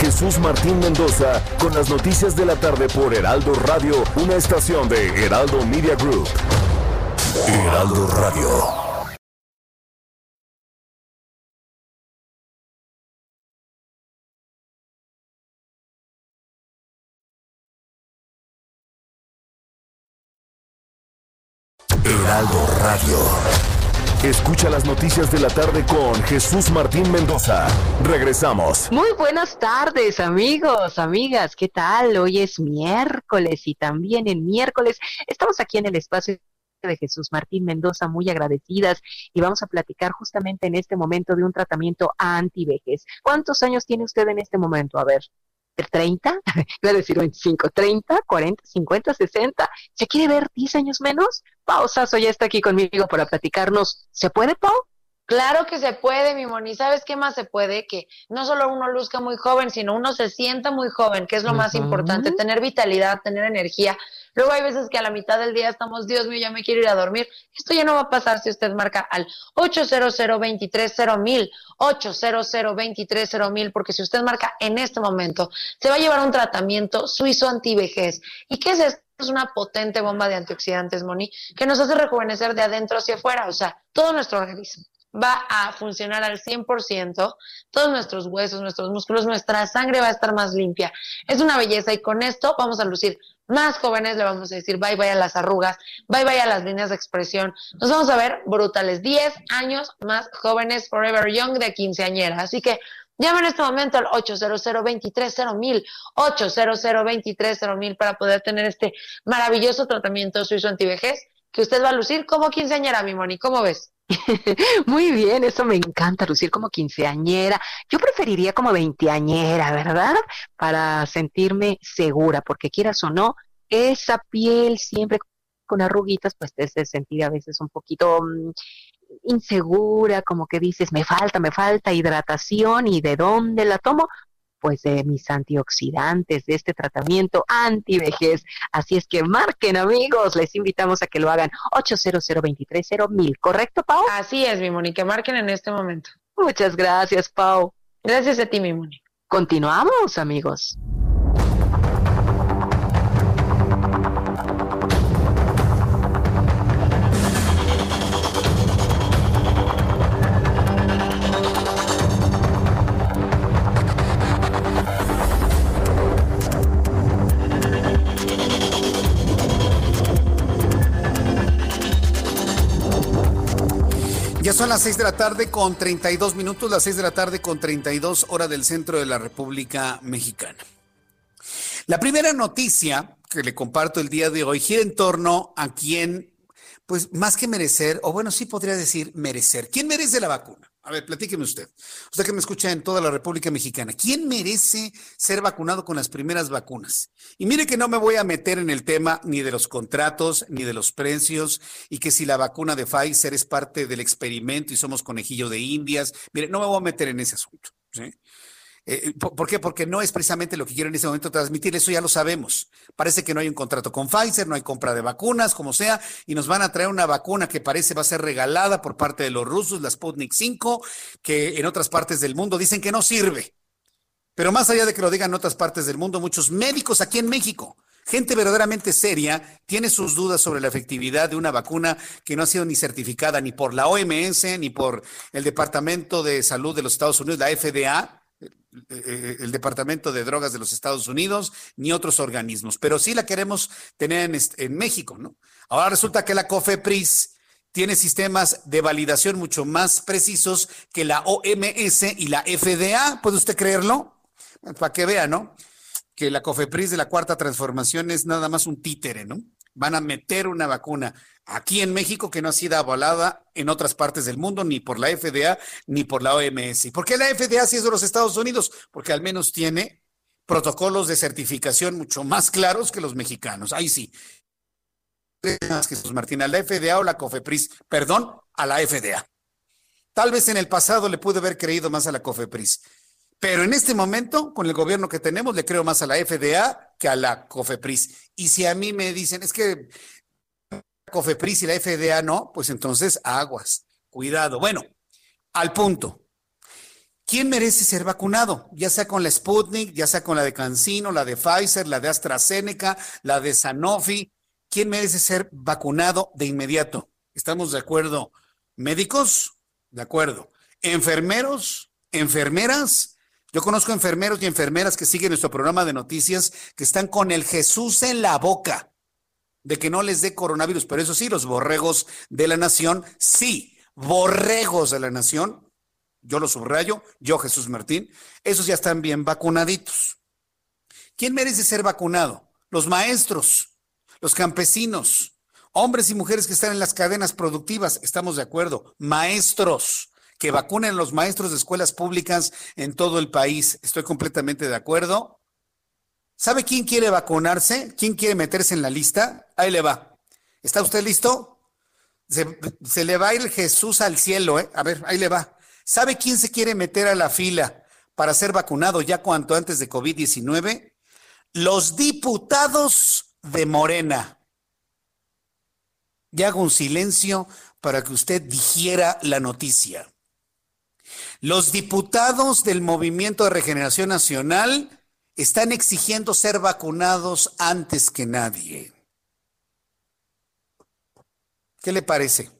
Jesús Martín Mendoza con las noticias de la tarde por Heraldo Radio, una estación de Heraldo Media Group. Heraldo Radio. Heraldo Radio. Escucha las noticias de la tarde con Jesús Martín Mendoza. Regresamos. Muy buenas tardes, amigos, amigas. ¿Qué tal? Hoy es miércoles y también en miércoles estamos aquí en el espacio de Jesús Martín Mendoza, muy agradecidas y vamos a platicar justamente en este momento de un tratamiento anti-vejez. ¿Cuántos años tiene usted en este momento? A ver. 30, *laughs* iba a decir 25, 30, 40, 50, 60. ¿Se quiere ver 10 años menos? Pau ya está aquí conmigo para platicarnos. ¿Se puede, Pau? Claro que se puede, mi Moni. ¿Sabes qué más se puede? Que no solo uno luzca muy joven, sino uno se sienta muy joven, que es lo más importante, tener vitalidad, tener energía. Luego hay veces que a la mitad del día estamos, Dios mío, ya me quiero ir a dormir. Esto ya no va a pasar si usted marca al 800 mil 800 mil porque si usted marca en este momento, se va a llevar un tratamiento suizo antivejez. ¿Y qué es esto? es una potente bomba de antioxidantes, Moni, que nos hace rejuvenecer de adentro hacia afuera, o sea, todo nuestro organismo va a funcionar al 100%, todos nuestros huesos, nuestros músculos, nuestra sangre va a estar más limpia. Es una belleza y con esto vamos a lucir más jóvenes, le vamos a decir bye bye a las arrugas, bye bye a las líneas de expresión. Nos vamos a ver brutales, 10 años más jóvenes, forever young de quinceañera. Así que llama en este momento al 800 230 800 mil para poder tener este maravilloso tratamiento suizo antivejez que usted va a lucir como quinceañera, mi Moni. ¿Cómo ves? *laughs* Muy bien, eso me encanta, lucir como quinceañera. Yo preferiría como veinteañera, ¿verdad? Para sentirme segura, porque quieras o no, esa piel siempre con arruguitas, pues te hace sentir a veces un poquito mm, insegura, como que dices, me falta, me falta hidratación y de dónde la tomo, pues de mis antioxidantes, de este tratamiento antivejez. Así es que marquen amigos, les invitamos a que lo hagan 800 mil ¿correcto Pau? Así es, mi Moni, que marquen en este momento. Muchas gracias, Pau. Gracias a ti, mi Moni. Continuamos, amigos. Son las 6 de la tarde con 32 minutos, las 6 de la tarde con 32 hora del centro de la República Mexicana. La primera noticia que le comparto el día de hoy gira en torno a quién, pues más que merecer, o bueno, sí podría decir merecer, ¿quién merece la vacuna? A ver, platíqueme usted. Usted que me escucha en toda la República Mexicana. ¿Quién merece ser vacunado con las primeras vacunas? Y mire que no me voy a meter en el tema ni de los contratos, ni de los precios, y que si la vacuna de Pfizer es parte del experimento y somos conejillo de indias. Mire, no me voy a meter en ese asunto. Eh, ¿Por qué? Porque no es precisamente lo que quiero en este momento transmitir, eso ya lo sabemos. Parece que no hay un contrato con Pfizer, no hay compra de vacunas, como sea, y nos van a traer una vacuna que parece va a ser regalada por parte de los rusos, la Sputnik 5, que en otras partes del mundo dicen que no sirve. Pero más allá de que lo digan en otras partes del mundo, muchos médicos aquí en México, gente verdaderamente seria, tiene sus dudas sobre la efectividad de una vacuna que no ha sido ni certificada ni por la OMS, ni por el Departamento de Salud de los Estados Unidos, la FDA, eh, el Departamento de Drogas de los Estados Unidos, ni otros organismos, pero sí la queremos tener en, en México, ¿no? Ahora resulta que la COFEPRIS tiene sistemas de validación mucho más precisos que la OMS y la FDA, ¿puede usted creerlo? Para que vea, ¿no? Que la COFEPRIS de la cuarta transformación es nada más un títere, ¿no? Van a meter una vacuna aquí en México que no ha sido avalada en otras partes del mundo, ni por la FDA, ni por la OMS. ¿Por qué la FDA sí es de los Estados Unidos? Porque al menos tiene protocolos de certificación mucho más claros que los mexicanos. Ahí sí. Jesús Martín, a la FDA o la COFEPRIS, perdón, a la FDA. Tal vez en el pasado le pude haber creído más a la COFEPRIS, pero en este momento, con el gobierno que tenemos, le creo más a la FDA que a la COFEPRIS. Y si a mí me dicen, es que COFEPRIS y la FDA no, pues entonces aguas, cuidado. Bueno, al punto. ¿Quién merece ser vacunado? Ya sea con la Sputnik, ya sea con la de Cancino, la de Pfizer, la de AstraZeneca, la de Sanofi. ¿Quién merece ser vacunado de inmediato? ¿Estamos de acuerdo? ¿Médicos? De acuerdo. ¿Enfermeros? ¿Enfermeras? Yo conozco enfermeros y enfermeras que siguen nuestro programa de noticias que están con el Jesús en la boca de que no les dé coronavirus, pero eso sí, los borregos de la nación, sí, borregos de la nación, yo lo subrayo, yo Jesús Martín, esos ya están bien vacunaditos. ¿Quién merece ser vacunado? Los maestros, los campesinos, hombres y mujeres que están en las cadenas productivas, estamos de acuerdo, maestros, que vacunen los maestros de escuelas públicas en todo el país, estoy completamente de acuerdo. ¿Sabe quién quiere vacunarse? ¿Quién quiere meterse en la lista? Ahí le va. ¿Está usted listo? Se, le va a ir Jesús al cielo, ¿eh? A ver, ahí le va. ¿Sabe quién se quiere meter a la fila para ser vacunado ya cuanto antes de COVID-19? Los diputados de Morena. Ya hago un silencio para que usted digiera la noticia. Los diputados del Movimiento de Regeneración Nacional están exigiendo ser vacunados antes que nadie. ¿Qué le parece?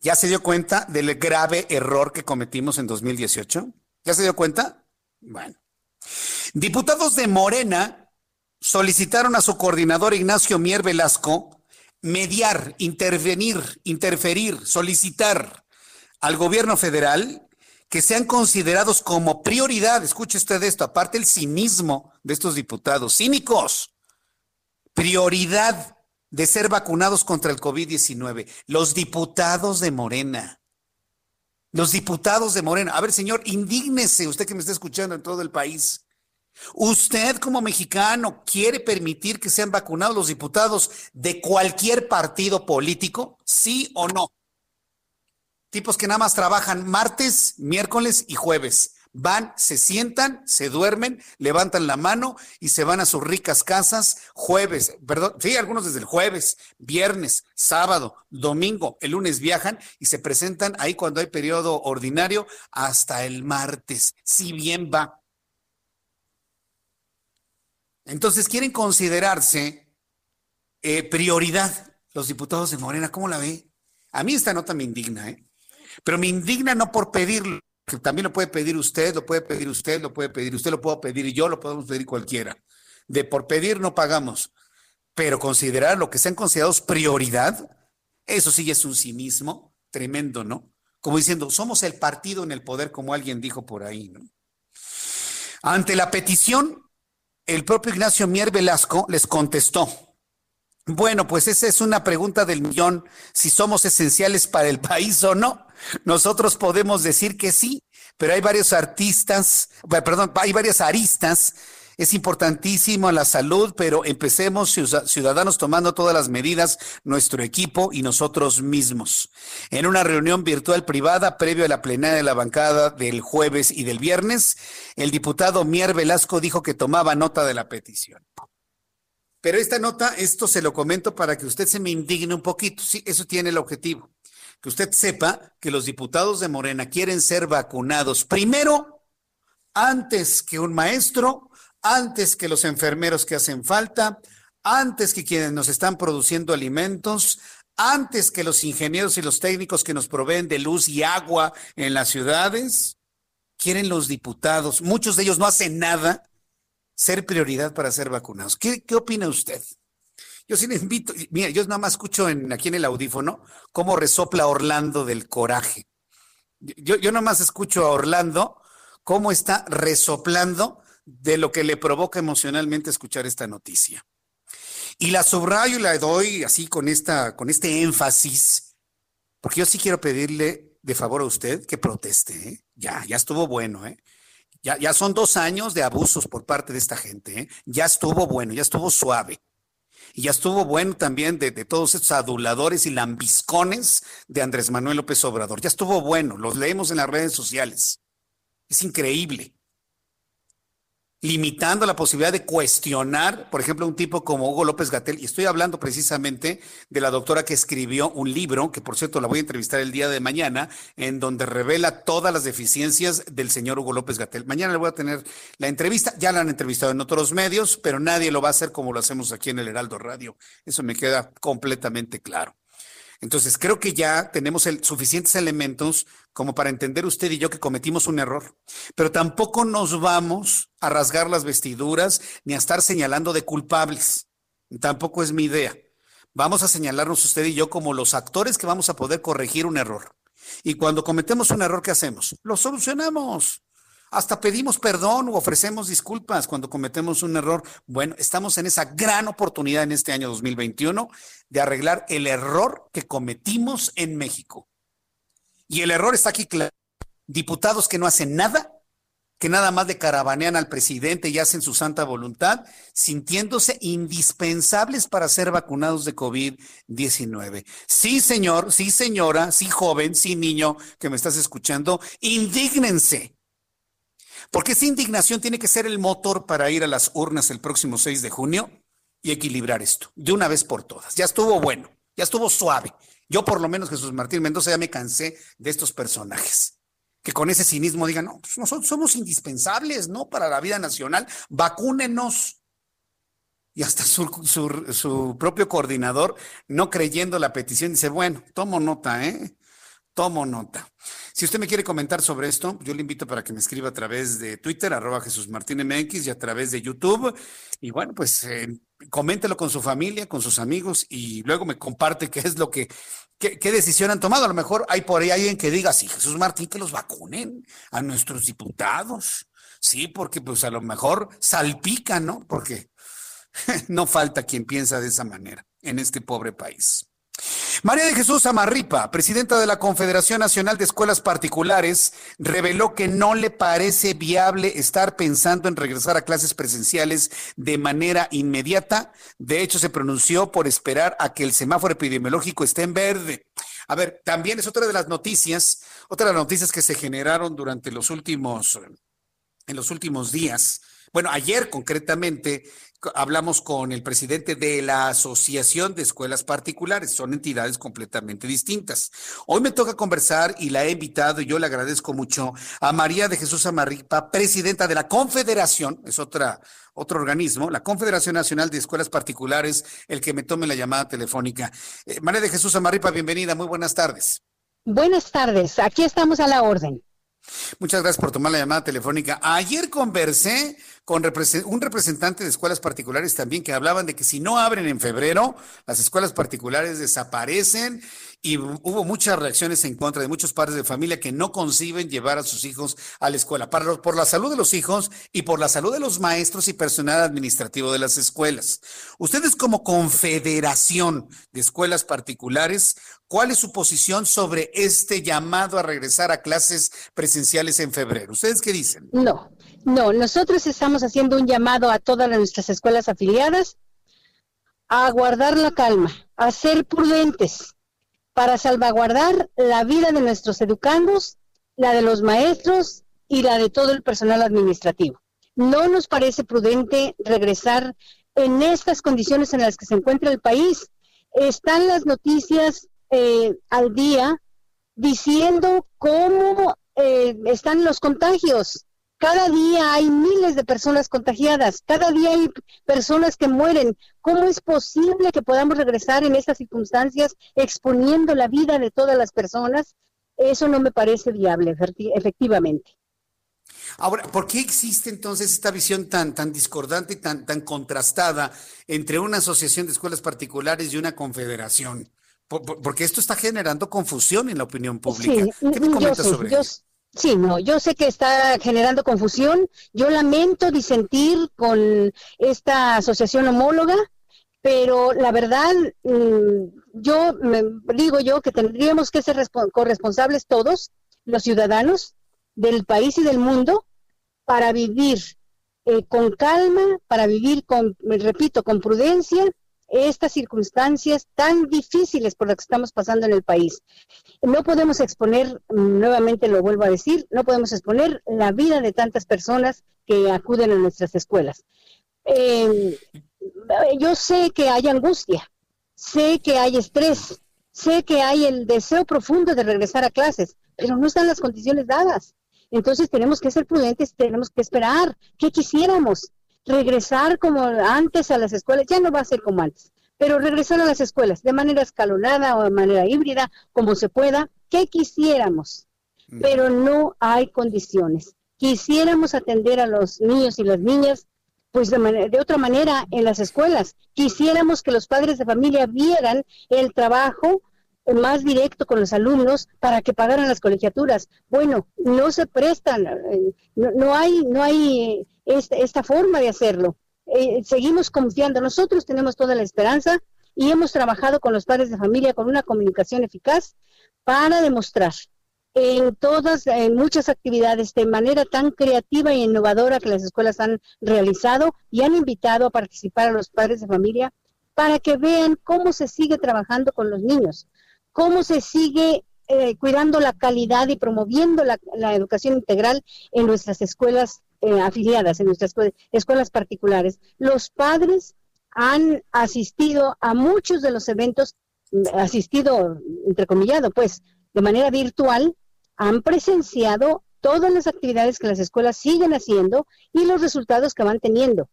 ¿Ya se dio cuenta del grave error que cometimos en 2018? ¿Ya se dio cuenta? Bueno. Diputados de Morena solicitaron a su coordinador Ignacio Mier Velasco mediar, intervenir, interferir, solicitar al gobierno federal que sean considerados como prioridad, escuche usted esto, aparte el cinismo de estos diputados, cínicos, prioridad de ser vacunados contra el COVID-19, los diputados de Morena. Los diputados de Morena. A ver, señor, indígnese, usted que me está escuchando en todo el país. ¿Usted como mexicano quiere permitir que sean vacunados los diputados de cualquier partido político? ¿Sí o no? Tipos que nada más trabajan martes, miércoles y jueves. Van, se sientan, se duermen, levantan la mano y se van a sus ricas casas jueves, perdón, sí, algunos desde el jueves, viernes, sábado, domingo, el lunes viajan y se presentan ahí cuando hay periodo ordinario hasta el martes, si bien va. Entonces quieren considerarse eh, prioridad los diputados de Morena, ¿cómo la ve? A mí esta nota me indigna, ¿eh? Pero me indigna no por pedirlo, que también lo puede pedir usted, lo puede pedir usted, lo puede pedir usted, lo puedo pedir yo, lo podemos pedir cualquiera. De por pedir no pagamos, pero considerar lo que sean considerados prioridad, eso sí es un cinismo tremendo, ¿no? Como diciendo, somos el partido en el poder, como alguien dijo por ahí, ¿no? Ante la petición, el propio Ignacio Mier Velasco les contestó. Bueno, pues esa es una pregunta del millón, si somos esenciales para el *laughs* país o no. Nosotros podemos decir que sí, pero hay varios artistas, perdón, hay varias aristas Es importantísimo la salud, pero empecemos ciudadanos tomando todas las medidas, nuestro equipo y nosotros mismos. En una reunión virtual privada previo a la plenaria de la bancada del jueves y del viernes, el diputado Mier Velasco dijo que tomaba nota de la petición. Pero esta nota, esto se lo comento para que usted se me indigne un poquito. Sí, eso tiene el objetivo. Que usted sepa que los diputados de Morena quieren ser vacunados primero antes que un maestro antes que los enfermeros que hacen falta, antes que quienes nos están produciendo alimentos, antes que los ingenieros y los técnicos que nos proveen de luz y agua en las ciudades. Quieren los diputados, muchos de ellos no hacen nada, ser prioridad para ser vacunados. ¿Qué, opina usted? Yo sí le invito, mira, yo nada más escucho en, aquí en el audífono cómo resopla Orlando del coraje. Yo, yo nada más escucho a Orlando cómo está resoplando de lo que le provoca emocionalmente escuchar esta noticia. Y la subrayo y la doy así con, esta, con este énfasis, porque yo sí quiero pedirle de favor a usted que proteste. ¿eh? Ya, ya estuvo bueno. ¿eh? Ya, ya son dos años de abusos por parte de esta gente. ¿eh? Ya estuvo bueno, ya estuvo suave. Y ya estuvo bueno también de, de, todos estos aduladores y lambiscones de Andrés Manuel López Obrador. Ya estuvo bueno, los leemos en las redes sociales. Es increíble limitando la posibilidad de cuestionar, por ejemplo, un tipo como Hugo López Gatel, y estoy hablando precisamente de la doctora que escribió un libro, que por cierto la voy a entrevistar el día de mañana, en donde revela todas las deficiencias del señor Hugo López Gatel. Mañana le voy a tener la entrevista, ya la han entrevistado en otros medios, pero nadie lo va a hacer como lo hacemos aquí en el Heraldo Radio. Eso me queda completamente claro. Entonces, creo que ya tenemos suficientes elementos como para entender usted y yo que cometimos un error. Pero tampoco nos vamos a rasgar las vestiduras ni a estar señalando de culpables. Tampoco es mi idea. Vamos a señalarnos usted y yo como los actores que vamos a poder corregir un error. Y cuando cometemos un error, ¿qué hacemos? Lo solucionamos. Hasta pedimos perdón o ofrecemos disculpas cuando cometemos un error. Bueno, estamos en esa gran oportunidad en este año 2021 de arreglar el error que cometimos en México. Y el error está aquí claro. Diputados que no hacen nada, que nada más de caravanean al presidente y hacen su santa voluntad, sintiéndose indispensables para ser vacunados de COVID-19. Sí, señor, sí, señora, sí, joven, sí, niño que me estás escuchando, indígnense porque esa indignación tiene que ser el motor para ir a las urnas el próximo 6 de junio y equilibrar esto de una vez por todas. Ya estuvo bueno, ya estuvo suave. Yo por lo menos, Jesús Martín Mendoza, ya me cansé de estos personajes que con ese cinismo digan, no, pues nosotros somos indispensables, ¿no? Para la vida nacional, vacúnenos. Y hasta su, su, propio coordinador, no creyendo la petición, dice, bueno, tomo nota, ¿eh? Tomo nota. Si usted me quiere comentar sobre esto, yo le invito para que me escriba a través de Twitter, arroba Jesús Martín MX y a través de YouTube. Y bueno, pues eh, coméntelo con su familia, con sus amigos y luego me comparte qué es lo que, qué, qué, decisión han tomado. A lo mejor hay por ahí alguien que diga, sí, Jesús Martín, que los vacunen a nuestros diputados. Sí, porque pues a lo mejor salpica, ¿no? Porque *laughs* no falta quien piensa de esa manera en este pobre país. María de Jesús Amarripa, presidenta de la Confederación Nacional de Escuelas Particulares, reveló que no le parece viable estar pensando en regresar a clases presenciales de manera inmediata. De hecho, se pronunció por esperar a que el semáforo epidemiológico esté en verde. A ver, también es otra de las noticias, otra de las noticias que se generaron durante los últimos, en los últimos días. Bueno, ayer concretamente hablamos con el presidente de la Asociación de Escuelas Particulares. Son entidades completamente distintas. Hoy me toca conversar y la he invitado y yo le agradezco mucho a María de Jesús Amarripa, presidenta de la Confederación, es otra, otro organismo, la Confederación Nacional de Escuelas Particulares, el que me tome la llamada telefónica. Eh, María de Jesús Amarripa, bienvenida, muy buenas tardes. Buenas tardes, aquí estamos a la orden. Muchas gracias por tomar la llamada telefónica. Ayer conversé con un representante de escuelas particulares también que hablaban de que si no abren en febrero, las escuelas particulares desaparecen y hubo muchas reacciones en contra de muchos padres de familia que no conciben llevar a sus hijos a la escuela, para, por la salud de los hijos y por la salud de los maestros y personal administrativo de las escuelas. Ustedes como confederación de escuelas particulares, ¿cuál es su posición sobre este llamado a regresar a clases presenciales en febrero? ¿Ustedes qué dicen? No, No, nosotros estamos haciendo un llamado a todas nuestras escuelas afiliadas a guardar la calma, a ser prudentes para salvaguardar la vida de nuestros educandos, la de los maestros y la de todo el personal administrativo. No nos parece prudente regresar en estas condiciones en las que se encuentra el país. Están las noticias eh, al día diciendo cómo eh, están los contagios. Cada día hay miles de personas contagiadas, cada día hay personas que mueren. ¿Cómo es posible que podamos regresar en estas circunstancias exponiendo la vida de todas las personas? Eso no me parece viable, efectivamente. Ahora, ¿por qué existe entonces esta visión tan, tan discordante y tan, tan contrastada entre una asociación de escuelas particulares y una confederación? porque esto está generando confusión en la opinión pública. ¿Qué me comentas sobre eso? Sí, no, yo sé que está generando confusión. Yo lamento disentir con esta asociación homóloga, pero la verdad, mm, yo me, digo yo que tendríamos que ser corresponsables todos, los ciudadanos del país y del mundo, para vivir eh, con calma, para vivir con, repito, con prudencia estas circunstancias tan difíciles por las que estamos pasando en el país. No podemos exponer, nuevamente lo vuelvo a decir, no podemos exponer la vida de tantas personas que acuden a nuestras escuelas. Eh, yo sé que hay angustia, sé que hay estrés, sé que hay el deseo profundo de regresar a clases, pero no están las condiciones dadas. Entonces tenemos que ser prudentes, tenemos que esperar. ¿Qué quisiéramos? Regresar como antes a las escuelas, ya no va a ser como antes, pero regresar a las escuelas de manera escalonada o de manera híbrida, como se pueda. ¿Qué quisiéramos? Pero no hay condiciones. Quisiéramos atender a los niños y las niñas pues de, de, otra manera en las escuelas. Quisiéramos que los padres de familia vieran el trabajo más directo con los alumnos para que pagaran las colegiaturas. Bueno, no se prestan, eh, no, hay, no hay este, esta, forma de hacerlo. Eh, seguimos confiando, nosotros tenemos toda la esperanza y hemos trabajado con los padres de familia con una comunicación eficaz para demostrar en todas, en muchas actividades de manera tan creativa e innovadora que las escuelas han realizado y han invitado a participar a los padres de familia para que vean cómo se sigue trabajando con los niños, cómo se sigue eh, cuidando la calidad y promoviendo la, educación integral en nuestras escuelas eh, afiliadas, en nuestras escuelas particulares. Los padres han asistido a muchos de los eventos, asistido, entrecomillado, pues, de manera virtual, han presenciado todas las actividades que las escuelas siguen haciendo y los resultados que van teniendo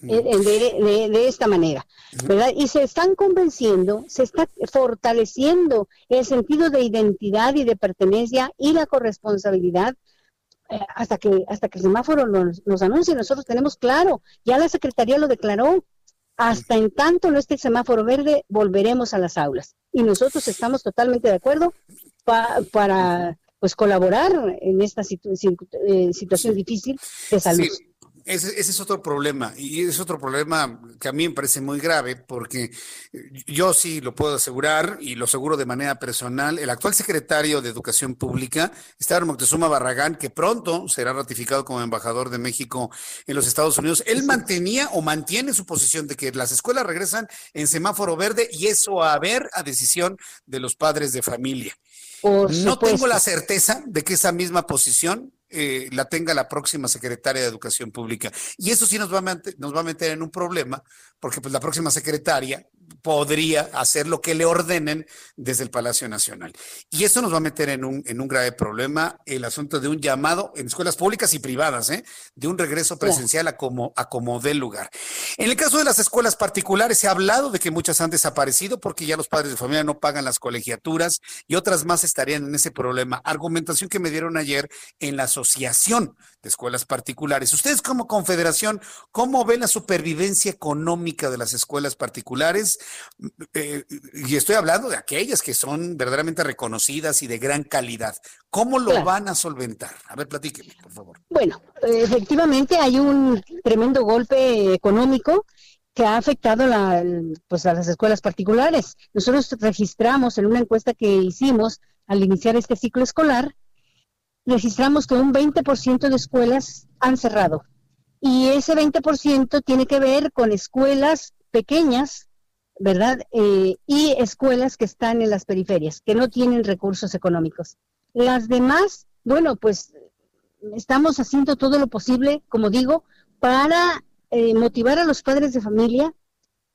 de, de, esta manera, ¿verdad? Y se están convenciendo, se está fortaleciendo el sentido de identidad y de pertenencia y la corresponsabilidad eh, hasta que hasta que el semáforo nos, nos anuncie. Nosotros tenemos claro, ya la Secretaría lo declaró, hasta en tanto no esté el semáforo verde, volveremos a las aulas. Y nosotros estamos totalmente de acuerdo para pues colaborar en esta eh, situación difícil de salud. Ese, es otro problema, y es otro problema que a mí me parece muy grave, porque yo sí lo puedo asegurar, y lo aseguro de manera personal, el actual secretario de Educación Pública, Esteban Moctezuma Barragán, que pronto será ratificado como embajador de México en los Estados Unidos, él mantenía o mantiene su posición de que las escuelas regresan en semáforo verde, y eso a ver a decisión de los padres de familia. no tengo la certeza de que esa misma posición eh, la tenga la próxima secretaria de Educación Pública. Y eso sí nos va a, nos va a meter en un problema, porque pues la próxima secretaria podría hacer lo que le ordenen desde el Palacio Nacional. Y eso nos va a meter en un, en un grave problema, el asunto de un llamado en escuelas públicas y privadas, ¿eh? de un regreso presencial a como, a como dé lugar. En el caso de las escuelas particulares, se ha hablado de que muchas han desaparecido porque ya los padres de familia no pagan las colegiaturas y otras más estarían en ese problema. Argumentación que me dieron ayer en la Asociación de Escuelas Particulares. Ustedes como confederación, ¿cómo ven la supervivencia económica de las escuelas particulares? Eh, y estoy hablando de aquellas que son verdaderamente reconocidas y de gran calidad. ¿Cómo lo van a solventar? A ver, platíqueme, por favor. Bueno, efectivamente hay un tremendo golpe económico que ha afectado la, pues a las escuelas particulares. Nosotros registramos en una encuesta que hicimos al iniciar este ciclo escolar registramos que un 20% de escuelas han cerrado. Y ese 20% tiene que ver con escuelas pequeñas, ¿verdad? Eh, y escuelas que están en las periferias, que no tienen recursos económicos. Las demás, bueno, pues estamos haciendo todo lo posible, como digo, para eh, motivar a los padres de familia,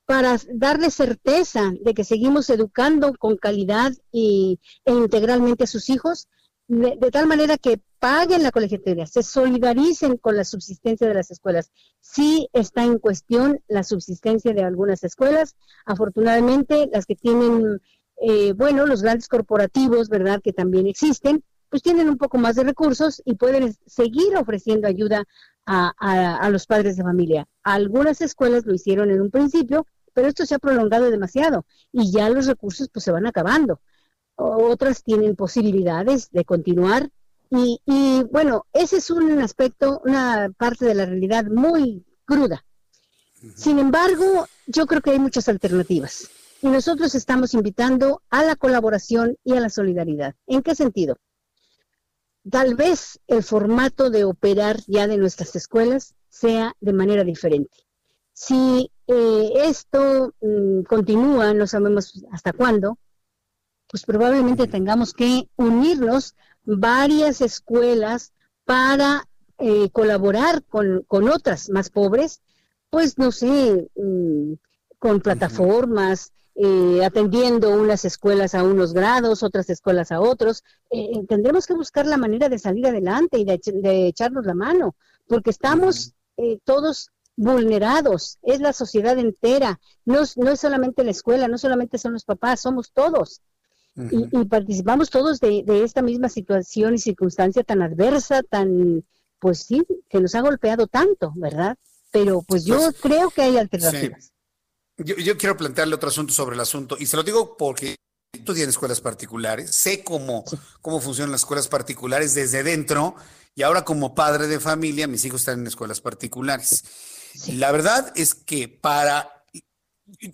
para darles certeza de que seguimos educando con calidad y, e integralmente a sus hijos, de, tal manera que paguen la colegiatura, se solidaricen con la subsistencia de las escuelas. Sí está en cuestión la subsistencia de algunas escuelas. Afortunadamente, las que tienen, eh, bueno, los grandes corporativos, ¿verdad?, que también existen, pues tienen un poco más de recursos y pueden seguir ofreciendo ayuda a, a los padres de familia. Algunas escuelas lo hicieron en un principio, pero esto se ha prolongado demasiado y ya los recursos pues se van acabando otras tienen posibilidades de continuar. Y, bueno, ese es un aspecto, una parte de la realidad muy cruda. Sin embargo, yo creo que hay muchas alternativas. Y nosotros estamos invitando a la colaboración y a la solidaridad. ¿En qué sentido? Tal vez el formato de operar ya de nuestras escuelas sea de manera diferente. Si eh, esto mm, continúa, no sabemos hasta cuándo, pues probablemente tengamos que unirnos varias escuelas para eh, colaborar con, otras más pobres, pues no sé, mm, con plataformas, eh, atendiendo unas escuelas a unos grados, otras escuelas a otros. Eh, tendremos que buscar la manera de salir adelante y de, echarnos la mano, porque estamos todos vulnerados, es la sociedad entera, no, no es solamente la escuela, no solamente son los papás, somos todos y, participamos todos de, esta misma situación y circunstancia tan adversa, tan, pues sí, que nos ha golpeado tanto, ¿verdad? Pero pues yo pues, creo que hay alternativas. Yo, yo, quiero plantearle otro asunto sobre el asunto, y se lo digo porque estudié en escuelas particulares, sé cómo, cómo funcionan las escuelas particulares desde dentro, y ahora como padre de familia, mis hijos están en escuelas particulares. La verdad es que para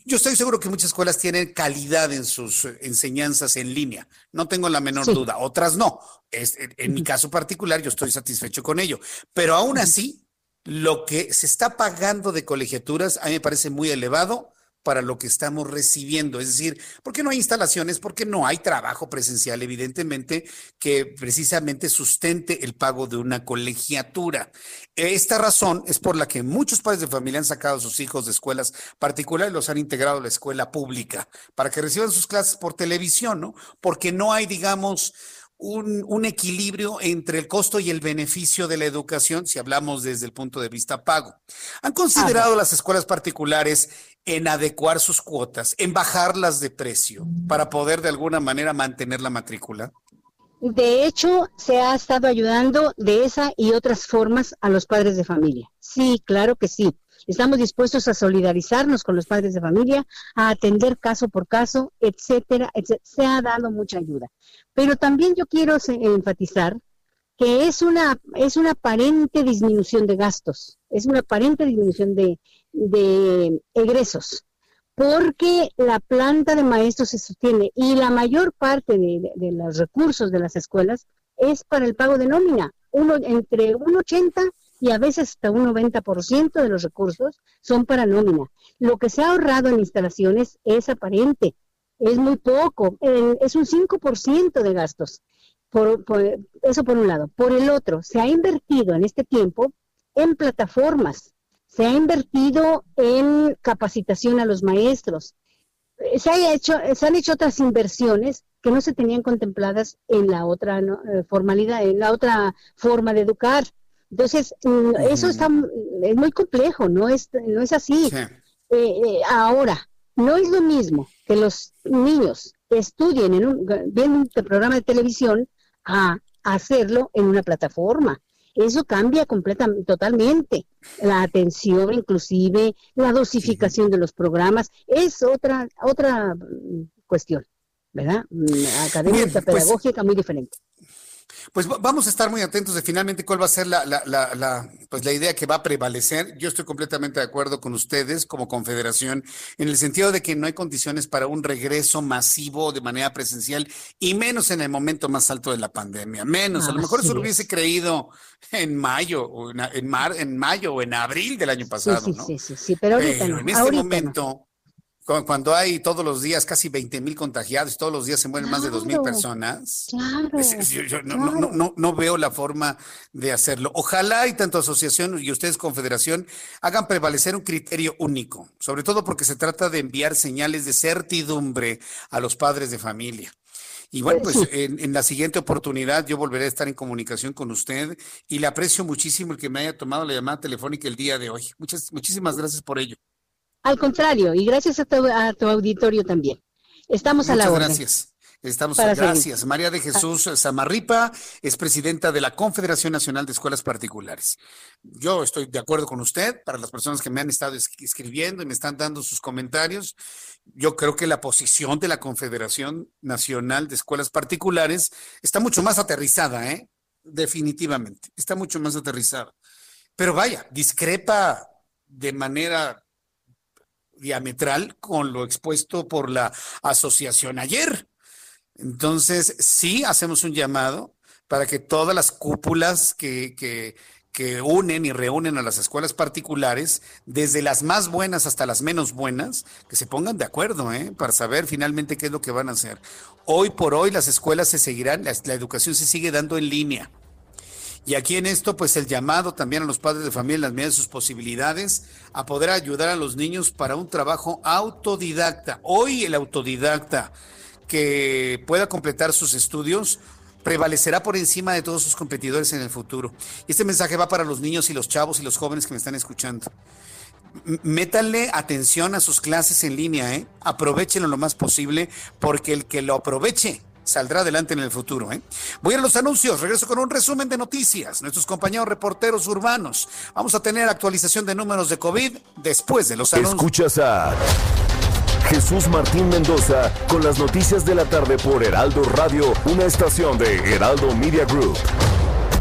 yo estoy seguro que muchas escuelas tienen calidad en sus enseñanzas en línea, no tengo la menor duda, otras no. Es, en, mi caso particular yo estoy satisfecho con ello, pero aún así, lo que se está pagando de colegiaturas a mí me parece muy elevado para lo que estamos recibiendo. Es decir, porque no hay instalaciones, porque no hay trabajo presencial, evidentemente, que precisamente sustente el pago de una colegiatura. Esta razón es por la que muchos padres de familia han sacado a sus hijos de escuelas particulares y los han integrado a la escuela pública para que reciban sus clases por televisión, ¿no? Porque no hay, digamos, un, equilibrio entre el costo y el beneficio de la educación si hablamos desde el punto de vista pago. ¿Han considerado las escuelas particulares en adecuar sus cuotas, en bajarlas de precio para poder de alguna manera mantener la matrícula? De hecho, se ha estado ayudando de esa y otras formas a los padres de familia. Sí, claro que sí. Estamos dispuestos a solidarizarnos con los padres de familia, a atender caso por caso, etcétera, etcétera. Se ha dado mucha ayuda. Pero también yo quiero enfatizar que es una, es una aparente disminución de gastos, es una aparente disminución de, egresos, porque la planta de maestros se sostiene y la mayor parte de, los recursos de las escuelas es para el pago de nómina. Uno, entre un 80 y a veces hasta un 90% de los recursos son para nómina. Lo que se ha ahorrado en instalaciones es aparente, es muy poco, es un 5% de gastos. Por, eso por un lado. Por el otro, se ha invertido en este tiempo en plataformas, se ha invertido en capacitación a los maestros, se, ha hecho, se han hecho otras inversiones que no se tenían contempladas en la otra eh, formalidad, en la otra forma de educar. Entonces, mm, eso está, es muy complejo, no es, no es así. Eh, eh, ahora, no es lo mismo que los niños estudien en un, viendo un programa de televisión a hacerlo en una plataforma. Eso cambia completamente, totalmente. La atención, inclusive, la dosificación de los programas, es otra, otra mm, cuestión, ¿verdad? Mm, académica, pues, pedagógica, muy diferente. Pues vamos a estar muy atentos de finalmente cuál va a ser la, la, la, pues la idea que va a prevalecer. Yo estoy completamente de acuerdo con ustedes como confederación en el sentido de que no hay condiciones para un regreso masivo de manera presencial y menos en el momento más alto de la pandemia. Menos, a lo mejor eso lo hubiese creído en mayo o en, mar, en mayo o en abril del año pasado, sí, ¿no? Sí, sí, sí, pero ahorita en este momento cuando hay todos los días casi 20 mil contagiados, todos los días se mueren más de 2 mil personas, yo, no, veo la forma de hacerlo. Ojalá y tanto asociación y ustedes confederación hagan prevalecer un criterio único, sobre todo porque se trata de enviar señales de certidumbre a los padres de familia. Y bueno, pues en, en, la siguiente oportunidad yo volveré a estar en comunicación con usted y le aprecio muchísimo el que me haya tomado la llamada telefónica el día de hoy. Muchas, muchísimas gracias por ello. Al contrario, y gracias a tu, auditorio también. Estamos a la orden. Gracias. Estamos, gracias. María de Jesús Zamarripa es presidenta de la Confederación Nacional de Escuelas Particulares. Yo estoy de acuerdo con usted, para las personas que me han estado escribiendo y me están dando sus comentarios. Yo creo que la posición de la Confederación Nacional de Escuelas Particulares está mucho más aterrizada, ¿eh? Definitivamente, está mucho más aterrizada. Pero vaya, discrepa de manera diametral con lo expuesto por la asociación ayer. Entonces, sí hacemos un llamado para que todas las cúpulas que, que, que unen y reúnen a las escuelas particulares, desde las más buenas hasta las menos buenas, que se pongan de acuerdo, ¿eh? para saber finalmente qué es lo que van a hacer. Hoy por hoy las escuelas se seguirán, la educación se sigue dando en línea. Y aquí en esto, pues el llamado también a los padres de familia en las medidas de sus posibilidades a poder ayudar a los niños para un trabajo autodidacta. Hoy el autodidacta que pueda completar sus estudios prevalecerá por encima de todos sus competidores en el futuro. Y este mensaje va para los niños y los chavos y los jóvenes que me están escuchando. métanle atención a sus clases en línea, ¿eh? aprovechenlo lo más posible, porque el que lo aproveche saldrá adelante en el futuro. ¿eh? Voy a los anuncios, regreso con un resumen de noticias. Nuestros compañeros reporteros urbanos. Vamos a tener actualización de números de COVID después de los anuncios. Escuchas a Jesús Martín Mendoza con las noticias de la tarde por Heraldo Radio, una estación de Heraldo Media Group.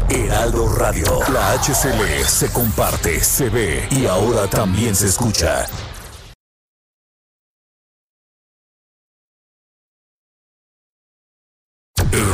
Heraldo Radio, la HCL se comparte, se ve y ahora también se escucha.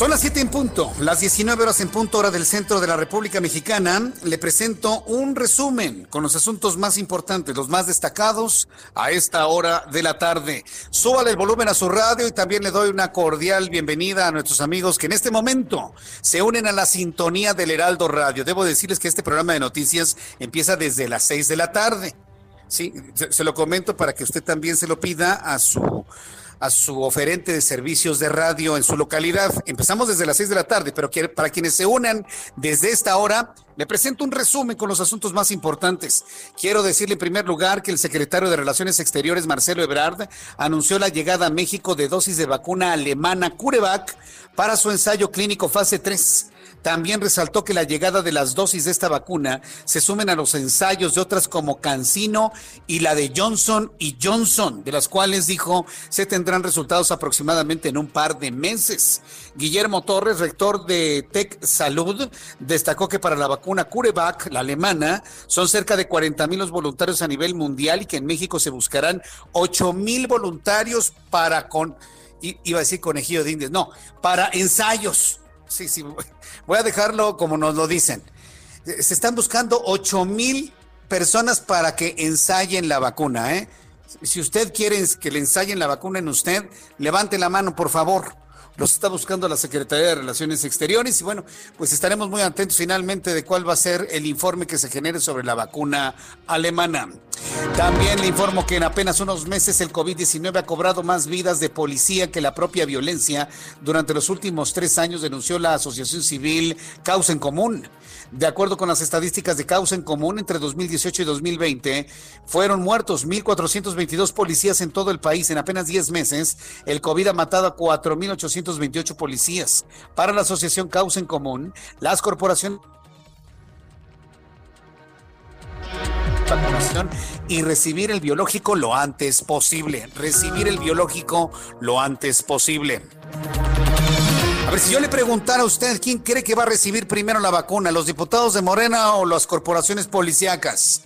Son las 7 en punto, las 19 horas en punto hora del centro de la República Mexicana. Le presento un resumen con los asuntos más importantes, los más destacados a esta hora de la tarde. Súbale el volumen a su radio y también le doy una cordial bienvenida a nuestros amigos que en este momento se unen a la sintonía del Heraldo Radio. Debo decirles que este programa de noticias empieza desde las 6 de la tarde. Sí, se lo comento para que usted también se lo pida a su a su oferente de servicios de radio en su localidad. Empezamos desde las seis de la tarde, pero para quienes se unan desde esta hora, le presento un resumen con los asuntos más importantes. Quiero decirle en primer lugar que el secretario de Relaciones Exteriores, Marcelo Ebrard, anunció la llegada a México de dosis de vacuna alemana CureVac para su ensayo clínico fase 3. También resaltó que la llegada de las dosis de esta vacuna se sumen a los ensayos de otras como Cancino y la de Johnson y Johnson, de las cuales dijo se tendrán resultados aproximadamente en un par de meses. Guillermo Torres, rector de Tech Salud, destacó que para la vacuna CureVac, la alemana, son cerca de 40 mil los voluntarios a nivel mundial y que en México se buscarán 8 mil voluntarios para con, iba a decir conejillo de indias, no, para ensayos. Sí, sí, Voy a dejarlo como nos lo dicen. Se están buscando 8 mil personas para que ensayen la vacuna. ¿eh? Si usted quiere que le ensayen la vacuna en usted, levante la mano, por favor. Los está buscando la Secretaría de Relaciones Exteriores y bueno, pues estaremos muy atentos finalmente de cuál va a ser el informe que se genere sobre la vacuna alemana. También le informo que en apenas unos meses el COVID-19 ha cobrado más vidas de policía que la propia violencia. Durante los últimos tres años denunció la Asociación Civil Causa en Común. De acuerdo con las estadísticas de causa en común, entre 2018 y 2020 fueron muertos 1.422 policías en todo el país. En apenas 10 meses, el COVID ha matado a 4.828 policías. Para la Asociación Causa en Común, las corporaciones vacunación y recibir el biológico lo antes posible. Recibir el biológico lo antes posible. A ver, si yo le preguntara a usted quién cree que va a recibir primero la vacuna, los diputados de Morena o las corporaciones policíacas.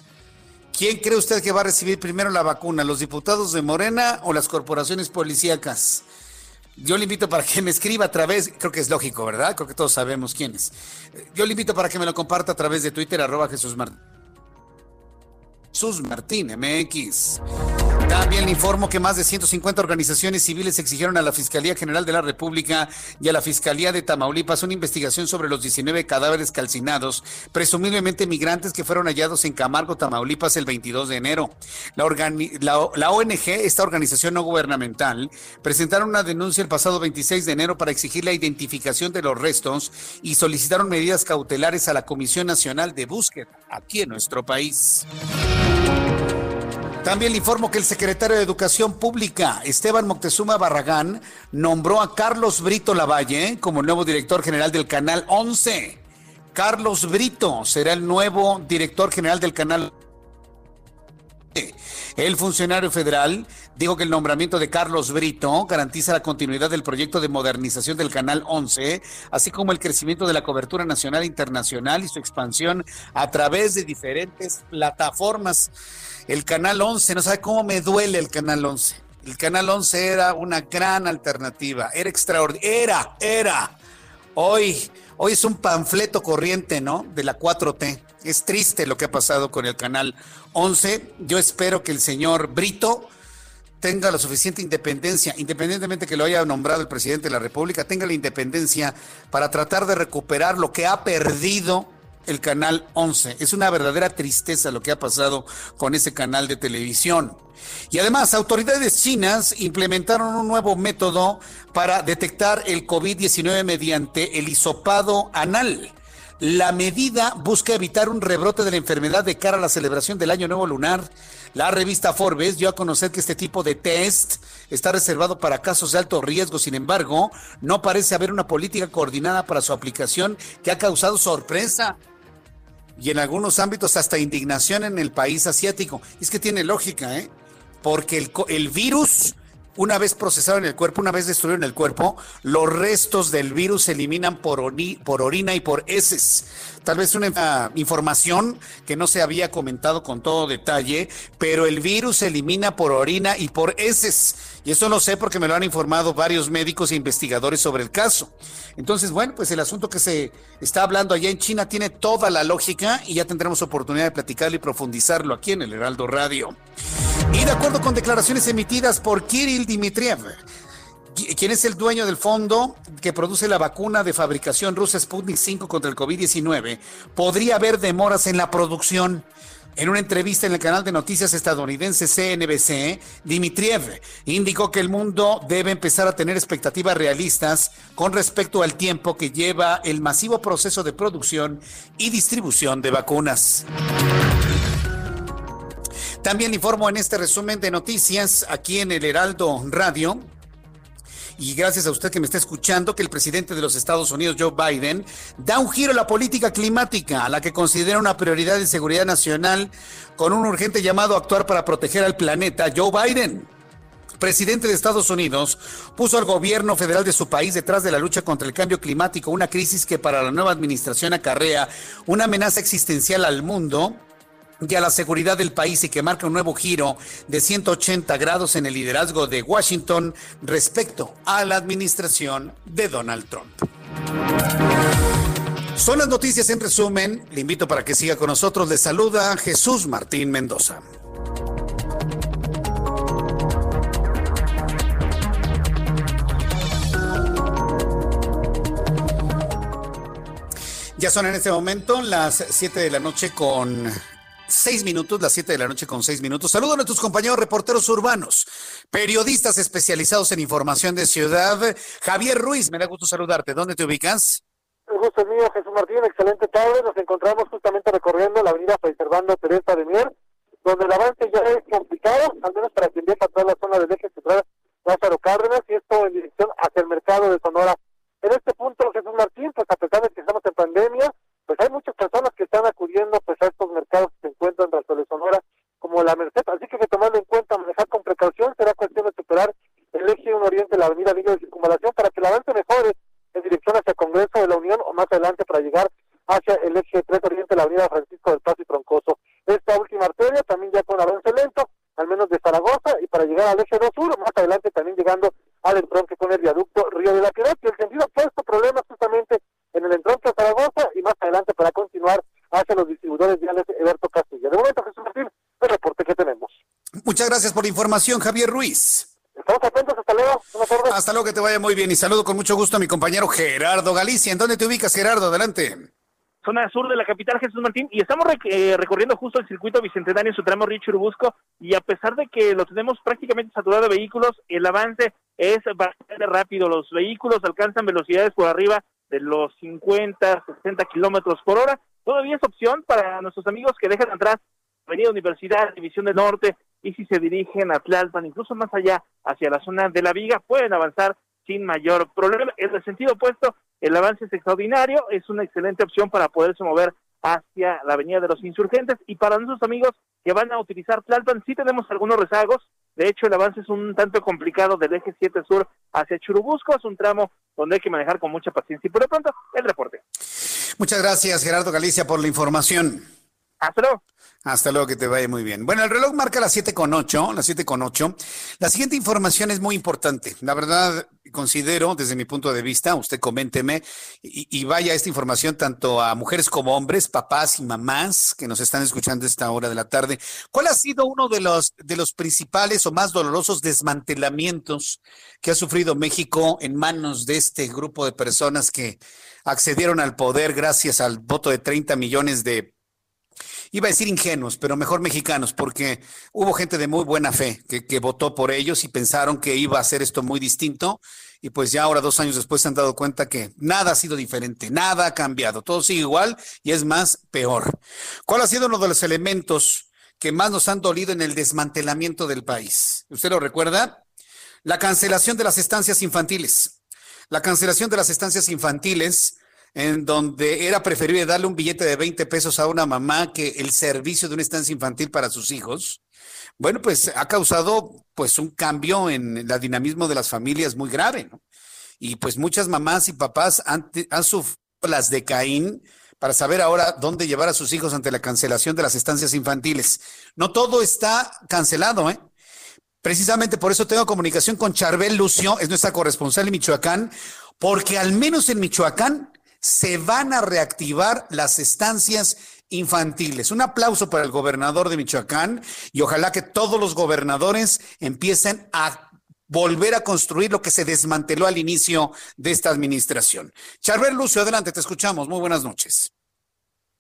¿Quién cree usted que va a recibir primero la vacuna, los diputados de Morena o las corporaciones policíacas? Yo le invito para que me escriba a través, creo que es lógico, ¿verdad? Creo que todos sabemos quién es. Yo le invito para que me lo comparta a través de Twitter, arroba Jesús Martín. Jesús Martín MX. También le informo que más de 150 organizaciones civiles exigieron a la Fiscalía General de la República y a la Fiscalía de Tamaulipas una investigación sobre los 19 cadáveres calcinados, presumiblemente migrantes que fueron hallados en Camargo, Tamaulipas, el 22 de enero. La, la, ONG, esta organización no gubernamental, presentaron una denuncia el pasado 26 de enero para exigir la identificación de los restos y solicitaron medidas cautelares a la Comisión Nacional de Búsqueda aquí en nuestro país. También le informo que el secretario de Educación Pública, Esteban Moctezuma Barragán, nombró a Carlos Brito Lavalle como nuevo director general del Canal 11. Carlos Brito será el nuevo director general del Canal el funcionario federal dijo que el nombramiento de Carlos Brito garantiza la continuidad del proyecto de modernización del Canal 11, así como el crecimiento de la cobertura nacional e internacional y su expansión a través de diferentes plataformas. El Canal 11, no sabe cómo me duele el Canal 11. El Canal 11 era una gran alternativa, era extraordinario, era, era. Hoy, hoy es un panfleto corriente, ¿no? De la 4T. Es triste lo que ha pasado con el Canal 11. Yo espero que el señor Brito tenga la suficiente independencia, independientemente que lo haya nombrado el presidente de la República, tenga la independencia para tratar de recuperar lo que ha perdido el canal 11. Es una verdadera tristeza lo que ha pasado con ese canal de televisión. Y además, autoridades chinas implementaron un nuevo método para detectar el COVID-19 mediante el hisopado anal. La medida busca evitar un rebrote de la enfermedad de cara a la celebración del Año Nuevo Lunar. La revista Forbes dio a conocer que este tipo de test está reservado para casos de alto riesgo. Sin embargo, no parece haber una política coordinada para su aplicación que ha causado sorpresa y en algunos ámbitos hasta indignación en el país asiático. Es que tiene lógica, ¿eh? Porque el, el virus una vez procesado en el cuerpo, una vez destruido en el cuerpo, los restos del virus se eliminan por, orina y por heces. Tal vez una información que no se había comentado con todo detalle, pero el virus se elimina por orina y por heces. Y eso lo sé porque me lo han informado varios médicos e investigadores sobre el caso. Entonces, bueno, pues el asunto que se está hablando allá en China tiene toda la lógica y ya tendremos oportunidad de platicarlo y profundizarlo aquí en el Heraldo Radio. Y de acuerdo con declaraciones emitidas por Kirill Dmitriev, quien es el dueño del fondo que produce la vacuna de fabricación rusa Sputnik 5 contra el COVID-19, podría haber demoras en la producción. En una entrevista en el canal de noticias estadounidense CNBC, Dmitriev indicó que el mundo debe empezar a tener expectativas realistas con respecto al tiempo que lleva el masivo proceso de producción y distribución de vacunas. También informo en este resumen de noticias aquí en el Heraldo Radio y gracias a usted que me está escuchando, que el presidente de los Estados Unidos, Joe Biden, da un giro a la política climática, a la que considera una prioridad de seguridad nacional, con un urgente llamado a actuar para proteger al planeta. Joe Biden presidente de Estados Unidos puso al gobierno federal de su país detrás de la lucha contra el cambio climático, una crisis que para la nueva administración acarrea una amenaza existencial al mundo y a la seguridad del país y que marca un nuevo giro de 180 grados en el liderazgo de Washington respecto a la administración de Donald Trump. Son las noticias en resumen. Le invito para que siga con nosotros. Le saluda Jesús Martín Mendoza. Ya son en este momento las 7 de la noche con Seis minutos, las siete de la noche con seis minutos. Saludos a nuestros compañeros reporteros urbanos, periodistas especializados en información de ciudad. Javier Ruiz, me da gusto saludarte. ¿Dónde te ubicas? El gusto es mío, Jesús Martín. Excelente tarde. Nos encontramos justamente recorriendo la avenida Preservando Teresa de Mier, donde el avance ya es complicado, al menos para quien viaja toda la zona del eje central Lázaro Cárdenas, y esto en dirección hacia el mercado de Sonora. En este punto, Jesús Martín, pues a pesar de que estamos en pandemia, pues hay muchas personas que están acudiendo pues a estos mercados que se encuentran tras de Sonora como la Merced, así que hay que tomarlo en cuenta, manejar con precaución, será cuestión de superar el eje 1 oriente, la avenida Villa de Circunvalación, para que el avance mejore en dirección hacia el Congreso de la Unión o más adelante para llegar hacia el eje 3 oriente, la avenida Francisco del Paz y Troncoso. Esta última arteria también ya con avance lento, al menos de Zaragoza, y para llegar al eje 2 sur, más adelante también llegando al entronque con el viaducto Río de la Piedad, y el sentido opuesto, problemas justamente en el entronque de Zaragoza, y más adelante para continuar hacia los distribuidores viales Eberto Castilla. De momento, Jesús Martín, el reporte que tenemos. Muchas gracias por la información, Javier Ruiz. Estamos atentos, hasta luego. Hasta luego, que te vaya muy bien. Y saludo con mucho gusto a mi compañero Gerardo Galicia. ¿En dónde te ubicas, Gerardo? Adelante. Zona sur de la capital, Jesús Martín, y estamos eh, recorriendo justo el circuito bicentenario en su tramo Río Churubusco, y a pesar de que lo tenemos prácticamente saturado de vehículos, el avance es bastante rápido. Los vehículos alcanzan velocidades por arriba de los 50, 60 kilómetros por hora. Todavía es opción para nuestros amigos que dejan atrás Avenida Universidad, División del Norte, y si se dirigen a Tlalpan, incluso más allá, hacia la zona de la Viga, pueden avanzar sin mayor problema. En el sentido opuesto, el avance es extraordinario, es una excelente opción para poderse mover hacia la Avenida de los Insurgentes y para nuestros amigos que van a utilizar Tlalpan, sí tenemos algunos rezagos. De hecho, el avance es un tanto complicado del eje 7 sur hacia Churubusco. Es un tramo donde hay que manejar con mucha paciencia. Y por lo pronto, el reporte. Muchas gracias, Gerardo Galicia, por la información. Hasta luego. Hasta luego, que te vaya muy bien. Bueno, el reloj marca las siete con ocho, las siete con ocho. La siguiente información es muy importante. La verdad, considero, desde mi punto de vista, usted coménteme, y, y, vaya esta información tanto a mujeres como hombres, papás y mamás que nos están escuchando a esta hora de la tarde. ¿Cuál ha sido uno de los, de los principales o más dolorosos desmantelamientos que ha sufrido México en manos de este grupo de personas que accedieron al poder gracias al voto de 30 millones de iba a decir ingenuos, pero mejor mexicanos, porque hubo gente de muy buena fe que, que, votó por ellos y pensaron que iba a ser esto muy distinto. Y pues ya ahora, dos años después, se han dado cuenta que nada ha sido diferente, nada ha cambiado, todo sigue igual y es más peor. ¿Cuál ha sido uno de los elementos que más nos han dolido en el desmantelamiento del país? ¿Usted lo recuerda? La cancelación de las estancias infantiles. La cancelación de las estancias infantiles en donde era preferible darle un billete de 20 pesos a una mamá que el servicio de una estancia infantil para sus hijos, bueno, pues ha causado pues un cambio en el dinamismo de las familias muy grave, ¿no? Y pues muchas mamás y papás han, han sufrido las de Caín para saber ahora dónde llevar a sus hijos ante la cancelación de las estancias infantiles. No todo está cancelado, ¿eh? Precisamente por eso tengo comunicación con Charbel Lucio, es nuestra corresponsal en Michoacán, porque al menos en Michoacán se van a reactivar las estancias infantiles. Un aplauso para el gobernador de Michoacán y ojalá que todos los gobernadores empiecen a volver a construir lo que se desmanteló al inicio de esta administración. Charbel Lucio, adelante, te escuchamos. Muy buenas noches.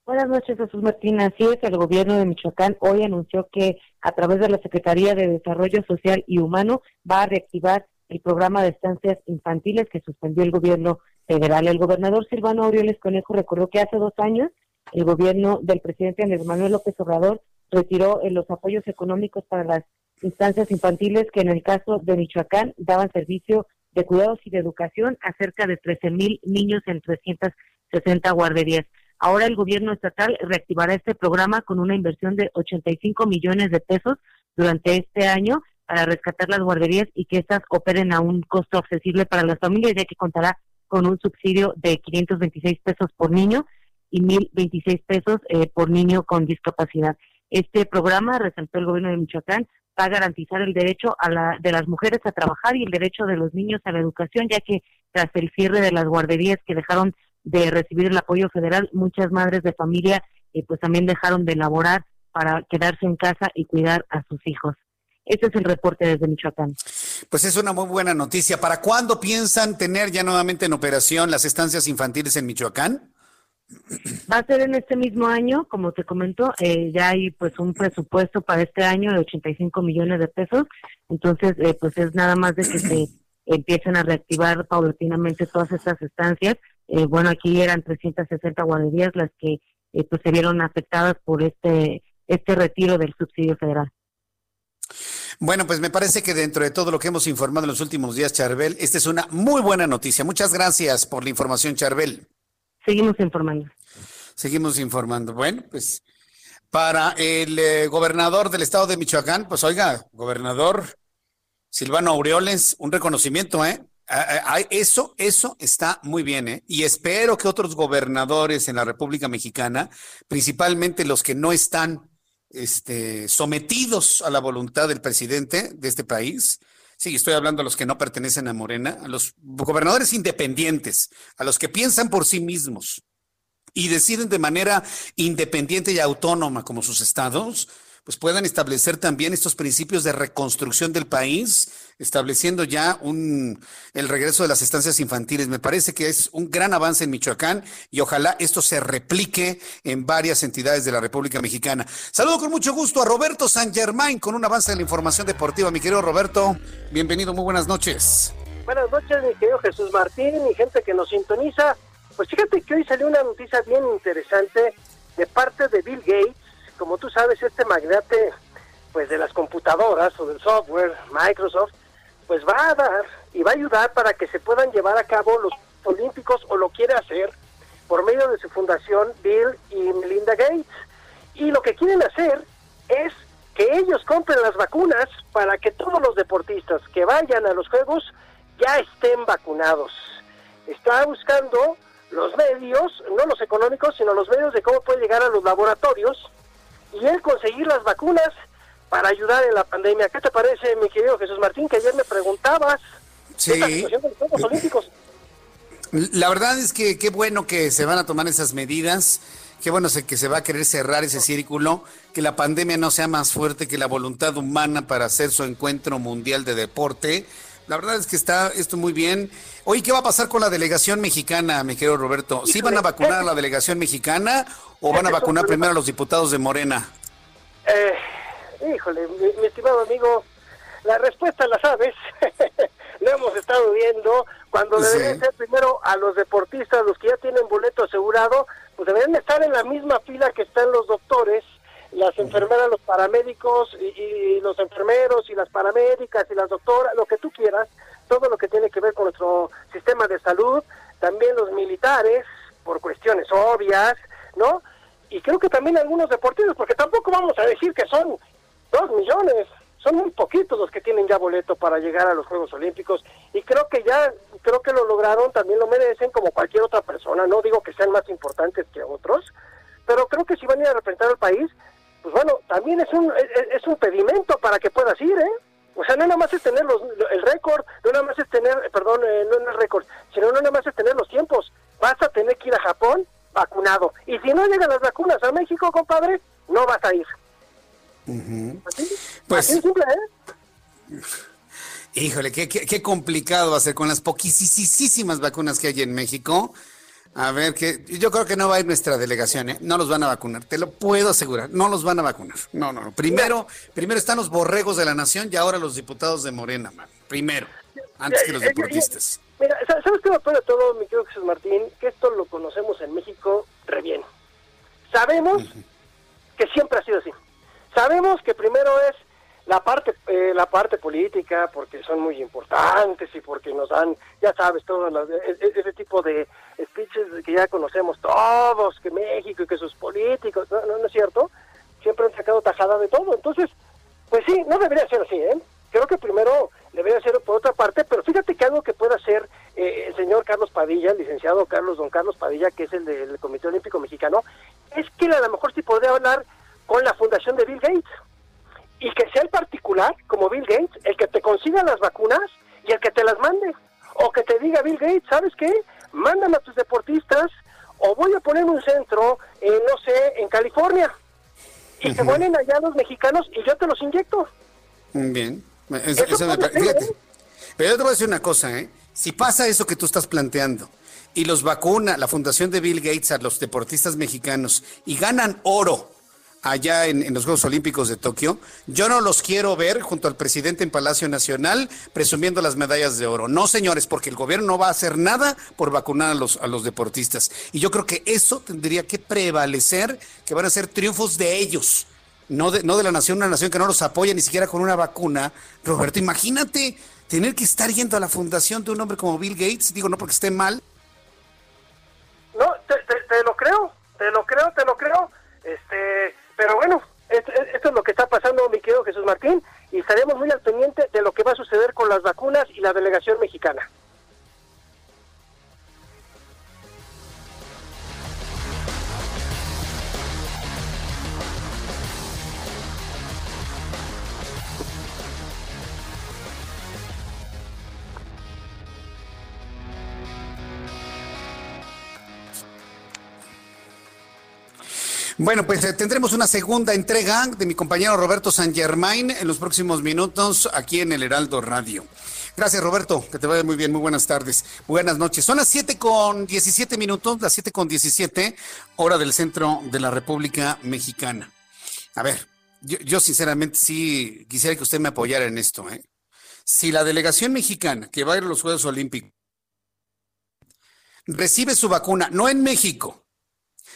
Buenas noches, Jesús Martín. Así es, el gobierno de Michoacán hoy anunció que a través de la Secretaría de Desarrollo Social y Humano va a reactivar el programa de estancias infantiles que suspendió el gobierno federal. El gobernador Silvano Aureoles Conejo recordó que hace dos años el gobierno del presidente Andrés Manuel López Obrador retiró eh, los apoyos económicos para las instancias infantiles que en el caso de Michoacán daban servicio de cuidados y de educación a cerca de 13 mil niños en 360 guarderías. Ahora el gobierno estatal reactivará este programa con una inversión de 85 millones de pesos durante este año para rescatar las guarderías y que éstas operen a un costo accesible para las familias, ya que contará con un subsidio de 526 pesos por niño y 1.026 pesos eh, por niño con discapacidad. Este programa, resaltó el gobierno de Michoacán, va a garantizar el derecho a la, de las mujeres a trabajar y el derecho de los niños a la educación, ya que tras el cierre de las guarderías que dejaron de recibir el apoyo federal, muchas madres de familia eh, pues también dejaron de laborar para quedarse en casa y cuidar a sus hijos. Ese es el reporte desde Michoacán. Pues es una muy buena noticia. ¿Para cuándo piensan tener ya nuevamente en operación las estancias infantiles en Michoacán? Va a ser en este mismo año, como te comento, eh, ya hay pues un presupuesto para este año de 85 millones de pesos, entonces eh, pues es nada más de que se *clears throat* empiecen a reactivar paulatinamente todas estas estancias. Eh, bueno, aquí eran 360 guarderías las que pues se vieron afectadas por este este retiro del subsidio federal. Bueno, pues me parece que dentro de todo lo que hemos informado en los últimos días, Charbel, esta es una muy buena noticia. Muchas gracias por la información, Charbel. Seguimos informando. Seguimos informando. Bueno, pues para el eh, gobernador del estado de Michoacán, pues oiga, gobernador Silvano Aureoles, un reconocimiento, ¿eh? Eso, eso está muy bien, ¿eh? Y espero que otros gobernadores en la República Mexicana, principalmente los que no están este, sometidos a la voluntad del presidente de este país, sí, estoy hablando a los que no pertenecen a Morena, a los gobernadores independientes, a los que piensan por sí mismos y deciden de manera independiente y autónoma como sus estados, pues puedan establecer también estos principios de reconstrucción del país, estableciendo ya un, el regreso de las estancias infantiles. Me parece que es un gran avance en Michoacán y ojalá esto se replique en varias entidades de la República Mexicana. Saludo con mucho gusto a Roberto San Germain con un avance de la información deportiva. Mi querido Roberto, bienvenido, muy buenas noches. Buenas noches, mi querido Jesús Martín y gente que nos sintoniza. Pues fíjate que hoy salió una noticia bien interesante de parte de Bill Gates como tú sabes, este magnate pues de las computadoras o del software, Microsoft, pues va a dar y va a ayudar para que se puedan llevar a cabo los olímpicos o lo quiere hacer por medio de su fundación Bill y Melinda Gates. Y lo que quieren hacer es que ellos compren las vacunas para que todos los deportistas que vayan a los Juegos ya estén vacunados. Está buscando los medios, no los económicos, sino los medios de cómo puede llegar a los laboratorios y él conseguir las vacunas para ayudar en la pandemia. ¿Qué te parece, mi querido Jesús Martín, que ayer me preguntabas sí. la situación de los Juegos Olímpicos? La verdad es que qué bueno que se van a tomar esas medidas, qué bueno que se va a querer cerrar ese círculo, que la pandemia no sea más fuerte que la voluntad humana para hacer su encuentro mundial de deporte. La verdad es que está esto muy bien. Oye, ¿qué va a pasar con la delegación mexicana, mi querido Roberto? ¿Sí van a vacunar a la delegación mexicana o van a vacunar primero a los diputados de Morena? Eh, híjole, mi, estimado amigo, la respuesta la sabes. *laughs* Lo hemos estado viendo. Cuando deben ser primero a los deportistas, los que ya tienen boleto asegurado, pues deberían estar en la misma fila que están los doctores las enfermeras, los paramédicos y, los enfermeros y las paramédicas y las doctoras, lo que tú quieras, todo lo que tiene que ver con nuestro sistema de salud, también los militares, por cuestiones obvias, ¿no? Y creo que también algunos deportistas, porque tampoco vamos a decir que son dos millones, son muy poquitos los que tienen ya boleto para llegar a los Juegos Olímpicos y creo que ya, creo que lo lograron, también lo merecen como cualquier otra persona, no digo que sean más importantes que otros, pero creo que si van a ir a representar al país, pues bueno, también es un, es, un pedimento para que puedas ir, ¿eh? O sea, no nada más es tener los, el récord, no nada más es tener, perdón, eh, no, es el récord, sino no nada más es tener los tiempos. Vas a tener que ir a Japón vacunado. Y si no llegan las vacunas a México, compadre, no vas a ir. Pues, simple, ¿eh? Híjole, qué, qué, qué, complicado va a ser con las poquísimas vacunas que hay en México. A ver, que yo creo que no va a ir nuestra delegación, ¿eh? No los van a vacunar, te lo puedo asegurar, no los van a vacunar. No, no, no. Primero, primero están los borregos de la nación y ahora los diputados de Morena, man. Primero, antes que los deportistas. Mira, ¿sabes qué me de todo, mi querido Jesús Martín? Que esto lo conocemos en México re bien. Sabemos que siempre ha sido así. Sabemos que primero es la parte eh, la parte política porque son muy importantes y porque nos dan ya sabes todo e, e, ese tipo de speeches que ya conocemos todos que México y que sus políticos no, no, es cierto siempre han sacado tajada de todo. Entonces pues sí no debería ser así eh creo que primero debería ser por otra parte pero fíjate que algo que pueda hacer eh, el señor Carlos Padilla el licenciado Carlos don Carlos Padilla que es el del Comité Olímpico Mexicano es que a lo mejor sí podría hablar con la fundación de Bill Gates y que sea el particular, como Bill Gates, el que te consiga las vacunas y el que te las mande. O que te diga Bill Gates, ¿sabes qué? Mándame a tus deportistas o voy a poner un centro, no sé, en California. Y se vuelven allá los mexicanos y yo te los inyecto. Bien. Eso, me fíjate. ¿eh? Pero yo te voy a decir una cosa, ¿eh? Si pasa eso que tú estás planteando y los vacuna la fundación de Bill Gates a los deportistas mexicanos y ganan oro allá en, los Juegos Olímpicos de Tokio, yo no los quiero ver junto al presidente en Palacio Nacional presumiendo las medallas de oro. No, señores, porque el gobierno no va a hacer nada por vacunar a los, a los deportistas. Y yo creo que eso tendría que prevalecer, que van a ser triunfos de ellos. No de, no de la nación, una nación que no los apoya ni siquiera con una vacuna. Roberto, imagínate tener que estar yendo a la fundación de un hombre como Bill Gates, digo, no porque esté mal. No, te, te lo creo, te lo creo, te lo creo. Este, pero bueno, esto, es lo que está pasando, mi querido Jesús Martín, y estaremos muy al pendiente de lo que va a suceder con las vacunas y la delegación mexicana. Bueno, pues eh, tendremos una segunda entrega de mi compañero Roberto San Germain en los próximos minutos aquí en el Heraldo Radio. Gracias, Roberto. Que te vaya muy bien. Muy buenas tardes. Buenas noches. Son las 7 con 17 minutos, las 7 con 17, hora del centro de la República Mexicana. A ver, yo, yo sinceramente sí quisiera que usted me apoyara en esto. ¿eh? Si la delegación mexicana que va a ir a los Juegos Olímpicos recibe su vacuna, no en México,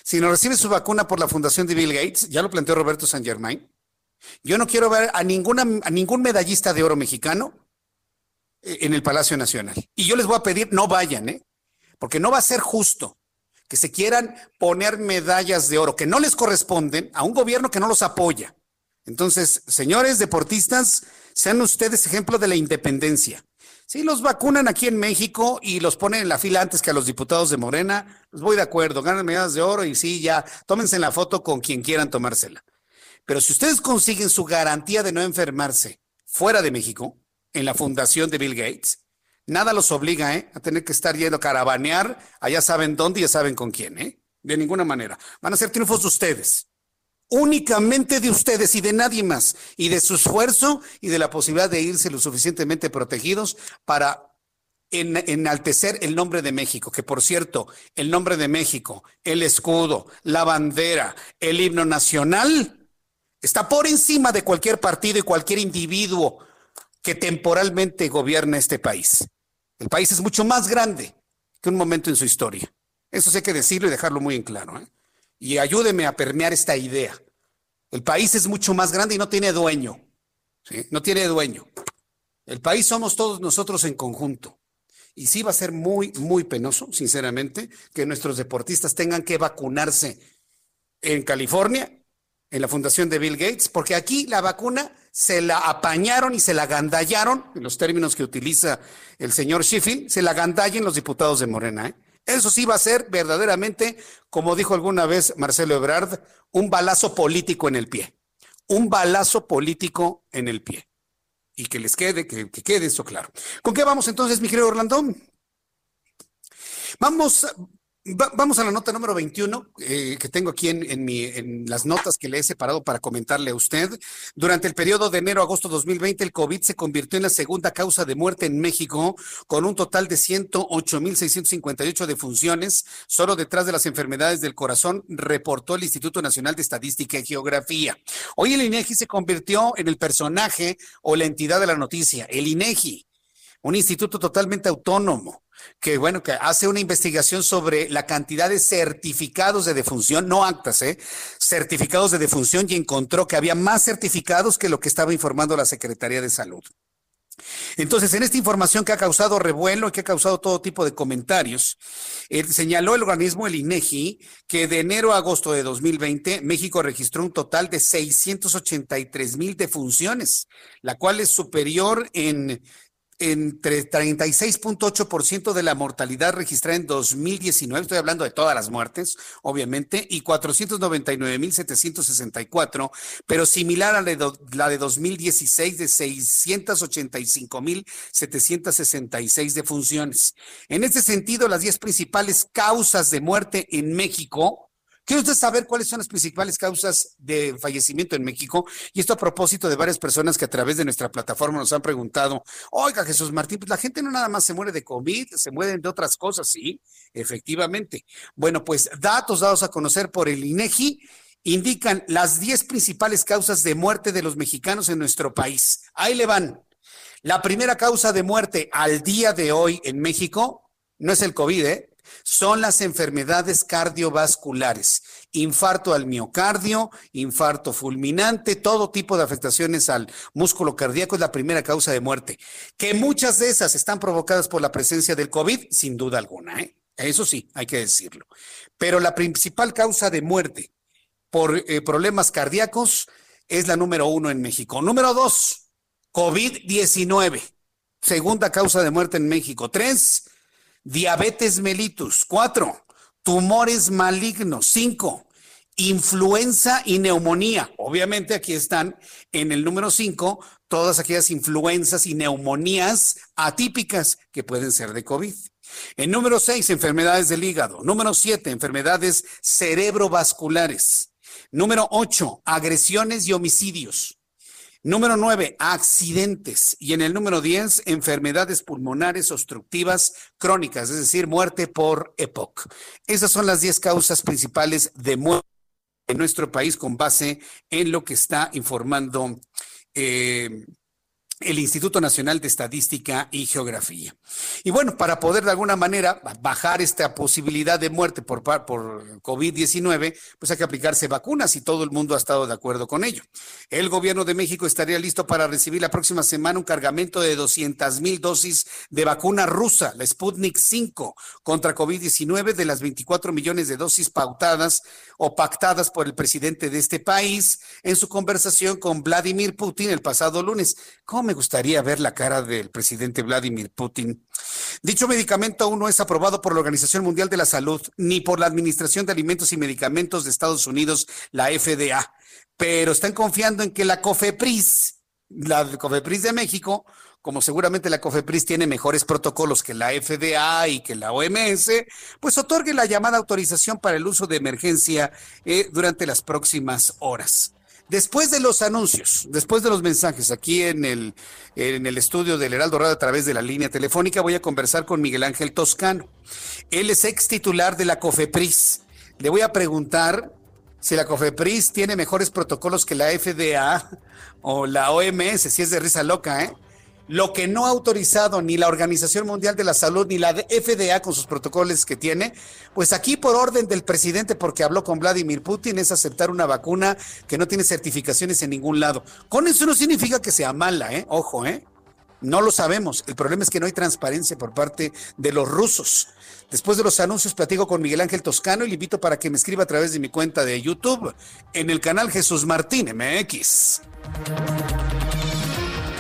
sino recibe su vacuna por la fundación de Bill Gates, ya lo planteó Roberto San Germain. Yo no quiero ver a, ninguna, ningún medallista de oro mexicano eh, en el Palacio Nacional. Y yo les voy a pedir, no vayan, ¿eh? porque no va a ser justo que se quieran poner medallas de oro que no les corresponden a un gobierno que no los apoya. Entonces, señores deportistas, sean ustedes ejemplo de la independencia. Si los vacunan aquí en México y los ponen en la fila antes que a los diputados de Morena, pues voy de acuerdo, ganan medallas de oro y sí, ya, tómense la foto con quien quieran tomársela. Pero si ustedes consiguen su garantía de no enfermarse fuera de México, en la fundación de Bill Gates, nada los obliga ¿eh? a tener que estar yendo a caravanear, allá saben dónde y ya saben con quién, ¿eh? De ninguna manera. Van a ser triunfos de ustedes únicamente de ustedes y de nadie más, y de su esfuerzo y de la posibilidad de irse lo suficientemente protegidos para enaltecer el nombre de México, que por cierto, el nombre de México, el escudo, la bandera, el himno nacional, está por encima de cualquier partido y cualquier individuo que temporalmente gobierna este país. El país es mucho más grande que un momento en su historia. Eso sí hay que decirlo y dejarlo muy en claro. ¿eh? Y ayúdeme a permear esta idea. El país es mucho más grande y no tiene dueño. No tiene dueño. El país somos todos nosotros en conjunto. Y sí va a ser muy, muy penoso, sinceramente, que nuestros deportistas tengan que vacunarse en California, en la fundación de Bill Gates, porque aquí la vacuna se la apañaron y se la gandallaron, en los términos que utiliza el señor Sheffield, se la gandallen los diputados de Morena. ¿eh? Eso sí va a ser verdaderamente, como dijo alguna vez Marcelo Ebrard, un balazo político en el pie. Un balazo político en el pie. Y que les quede, que, quede eso claro. ¿Con qué vamos entonces, mi querido Orlando? Vamos, vamos a la nota número 21 eh, que tengo aquí en, las notas que le he separado para comentarle a usted. Durante el periodo de enero a agosto 2020, el COVID se convirtió en la segunda causa de muerte en México, con un total de 108.658 defunciones, solo detrás de las enfermedades del corazón, reportó el Instituto Nacional de Estadística y Geografía. Hoy el INEGI se convirtió en el personaje o la entidad de la noticia, el INEGI, un instituto totalmente autónomo que bueno, que hace una investigación sobre la cantidad de certificados de defunción, no actas, ¿eh? certificados de defunción y encontró que había más certificados que lo que estaba informando la Secretaría de Salud. Entonces, en esta información que ha causado revuelo y que ha causado todo tipo de comentarios, eh, señaló el organismo, el INEGI, que de enero a agosto de 2020, México registró un total de 683 mil defunciones, la cual es superior en entre 36.8% de la mortalidad registrada en 2019, estoy hablando de todas las muertes, obviamente, y 499.764, pero similar a la de 2016 de 685.766 defunciones. En este sentido, las 10 principales causas de muerte en México ¿Quiere usted saber cuáles son las principales causas de fallecimiento en México? Y esto a propósito de varias personas que a través de nuestra plataforma nos han preguntado, oiga Jesús Martín, pues la gente no nada más se muere de COVID, se mueren de otras cosas, sí, efectivamente. Bueno, pues datos dados a conocer por el INEGI indican las 10 principales causas de muerte de los mexicanos en nuestro país. Ahí le van. La primera causa de muerte al día de hoy en México no es el COVID, ¿eh? Son las enfermedades cardiovasculares, infarto al miocardio, infarto fulminante, todo tipo de afectaciones al músculo cardíaco es la primera causa de muerte. Que muchas de esas están provocadas por la presencia del COVID, sin duda alguna, ¿eh? Eso sí, hay que decirlo. Pero la principal causa de muerte por eh, problemas cardíacos es la número uno en México. Número dos, COVID-19. Segunda causa de muerte en México. Tres, diabetes mellitus, cuatro, tumores malignos, cinco, influenza y neumonía. Obviamente aquí están en el número cinco todas aquellas influencias y neumonías atípicas que pueden ser de COVID. En número seis, enfermedades del hígado. Número siete, enfermedades cerebrovasculares. Número 8, agresiones y homicidios. Número 9, accidentes. Y en el número 10, enfermedades pulmonares obstructivas crónicas, es decir, muerte por EPOC. Esas son las 10 causas principales de muerte en nuestro país con base en lo que está informando eh, el Instituto Nacional de Estadística y Geografía. Y bueno, para poder de alguna manera bajar esta posibilidad de muerte por, por COVID-19, pues hay que aplicarse vacunas y todo el mundo ha estado de acuerdo con ello. El gobierno de México estaría listo para recibir la próxima semana un cargamento de 200 mil dosis de vacuna rusa, la Sputnik 5, contra COVID-19 de las 24 millones de dosis pautadas o pactadas por el presidente de este país en su conversación con Vladimir Putin el pasado lunes. ¿Cómo me gustaría ver la cara del presidente Vladimir Putin? Dicho medicamento aún no es aprobado por la Organización Mundial de la Salud ni por la Administración de Alimentos y Medicamentos de Estados Unidos, la FDA, pero están confiando en que la COFEPRIS, la COFEPRIS de México, como seguramente la COFEPRIS tiene mejores protocolos que la FDA y que la OMS, pues otorgue la llamada autorización para el uso de emergencia eh, durante las próximas horas. Después de los anuncios, después de los mensajes aquí en el, en el estudio del Heraldo Radio a través de la línea telefónica, voy a conversar con Miguel Ángel Toscano. Él es ex titular de la COFEPRIS. Le voy a preguntar si la COFEPRIS tiene mejores protocolos que la FDA o la OMS, si es de risa loca, ¿eh? Lo que no ha autorizado ni la Organización Mundial de la Salud ni la FDA con sus protocolos que tiene, pues aquí por orden del presidente, porque habló con Vladimir Putin, es aceptar una vacuna que no tiene certificaciones en ningún lado. Con eso no significa que sea mala, ¿eh? Ojo, ¿eh? No lo sabemos. El problema es que no hay transparencia por parte de los rusos. Después de los anuncios, platico con Miguel Ángel Toscano y le invito para que me escriba a través de mi cuenta de YouTube en el canal Jesús Martín MX.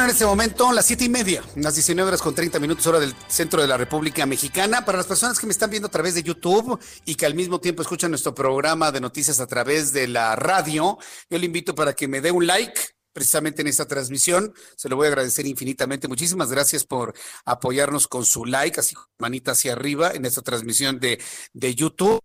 En este momento las siete y media, las 19 horas con 30 minutos hora del centro de la República Mexicana. Para las personas que me están viendo a través de YouTube y que al mismo tiempo escuchan nuestro programa de noticias a través de la radio, yo le invito para que me dé un like precisamente en esta transmisión. Se lo voy a agradecer infinitamente. Muchísimas gracias por apoyarnos con su like, así manita hacia arriba en esta transmisión de, de YouTube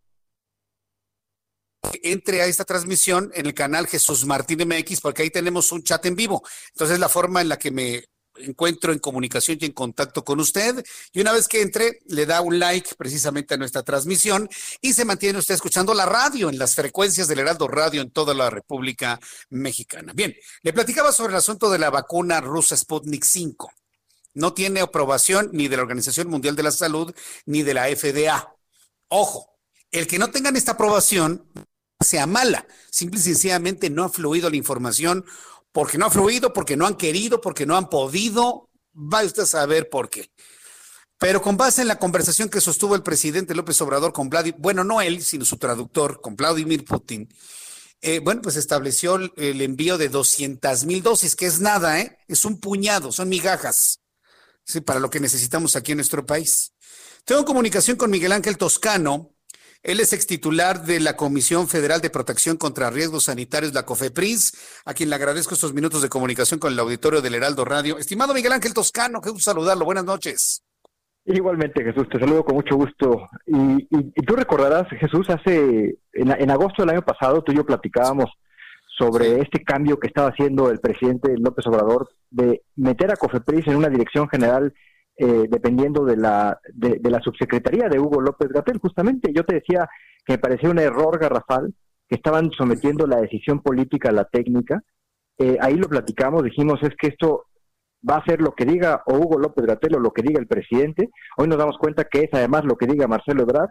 entre a esta transmisión en el canal Jesús Martín MX, porque ahí tenemos un chat en vivo. Entonces, la forma en la que me encuentro en comunicación y en contacto con usted. Y una vez que entre, le da un like precisamente a nuestra transmisión y se mantiene usted escuchando la radio en las frecuencias del Heraldo Radio en toda la República Mexicana. Bien, le platicaba sobre el asunto de la vacuna rusa Sputnik 5. No tiene aprobación ni de la Organización Mundial de la Salud ni de la FDA. Ojo, el que no tengan esta aprobación sea mala, simple y sencillamente no ha fluido la información porque no ha fluido, porque no han querido, porque no han podido, va usted a saber por qué. Pero con base en la conversación que sostuvo el presidente López Obrador con Vladimir, bueno, no él, sino su traductor, con Vladimir Putin, eh, bueno, pues estableció el envío de 200 mil dosis, que es nada, ¿eh? Es un puñado, son migajas. Para lo que necesitamos aquí en nuestro país. Tengo comunicación con Miguel Ángel Toscano, él es extitular de la Comisión Federal de Protección contra Riesgos Sanitarios, la COFEPRIS, a quien le agradezco estos minutos de comunicación con el auditorio del Heraldo Radio. Estimado Miguel Ángel Toscano, qué gusto saludarlo. Buenas noches. Igualmente, Jesús, te saludo con mucho gusto. Y, tú recordarás, Jesús, hace en, agosto del año pasado tú y yo platicábamos sobre este cambio que estaba haciendo el presidente López Obrador de meter a COFEPRIS en una dirección general eh, dependiendo de la, de, la subsecretaría de Hugo López Gatel. Justamente yo te decía que me parecía un error garrafal que estaban sometiendo la decisión política a la técnica. Eh, ahí lo platicamos, dijimos es que esto va a ser lo que diga o Hugo López Gatel o lo que diga el presidente. Hoy nos damos cuenta que es además lo que diga Marcelo Ebrard.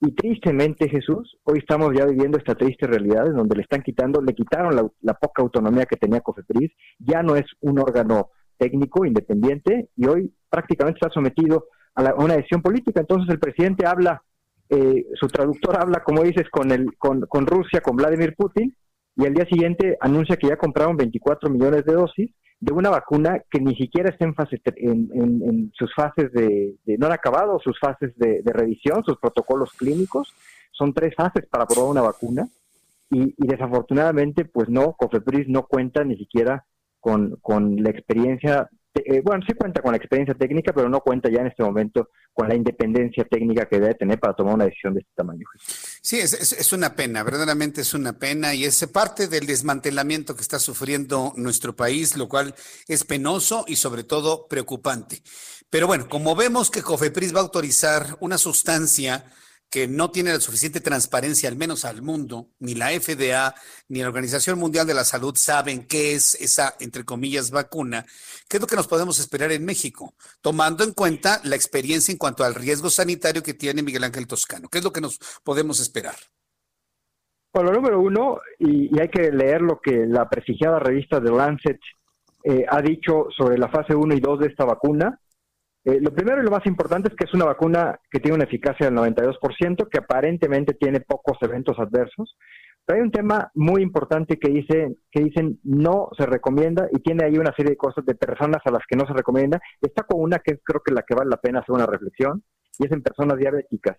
Y tristemente, Jesús, hoy estamos ya viviendo esta triste realidad en donde le están quitando, le quitaron la, poca autonomía que tenía Cofepris, ya no es un órgano técnico independiente y hoy prácticamente está sometido a, una decisión política. Entonces el presidente habla, eh, su traductor habla, como dices, con, el, con, Rusia, con Vladimir Putin, y al día siguiente anuncia que ya compraron 24 millones de dosis de una vacuna que ni siquiera está en, fase, en, sus fases de, no han acabado sus fases de, revisión, sus protocolos clínicos. Son tres fases para probar una vacuna y, desafortunadamente, pues no, Cofepris no cuenta ni siquiera con la experiencia eh, bueno, sí cuenta con la experiencia técnica, pero no cuenta ya en este momento con la independencia técnica que debe tener para tomar una decisión de este tamaño. Sí, es, es, una pena, verdaderamente es una pena y es parte del desmantelamiento que está sufriendo nuestro país, lo cual es penoso y sobre todo preocupante. Pero bueno, como vemos que COFEPRIS va a autorizar una sustancia que no tiene la suficiente transparencia, al menos al mundo, ni la FDA ni la Organización Mundial de la Salud saben qué es esa, entre comillas, vacuna. ¿Qué es lo que nos podemos esperar en México? Tomando en cuenta la experiencia en cuanto al riesgo sanitario que tiene Miguel Ángel Toscano. ¿Qué es lo que nos podemos esperar? Bueno, número uno, y, hay que leer lo que la prestigiada revista The Lancet eh, ha dicho sobre la fase 1 y 2 de esta vacuna, eh, lo primero y lo más importante es que es una vacuna que tiene una eficacia del 92%, que aparentemente tiene pocos eventos adversos. Pero hay un tema muy importante que, dice, que dicen no se recomienda y tiene ahí una serie de cosas de personas a las que no se recomienda. Está con una que creo que la que vale la pena hacer una reflexión y es en personas diabéticas.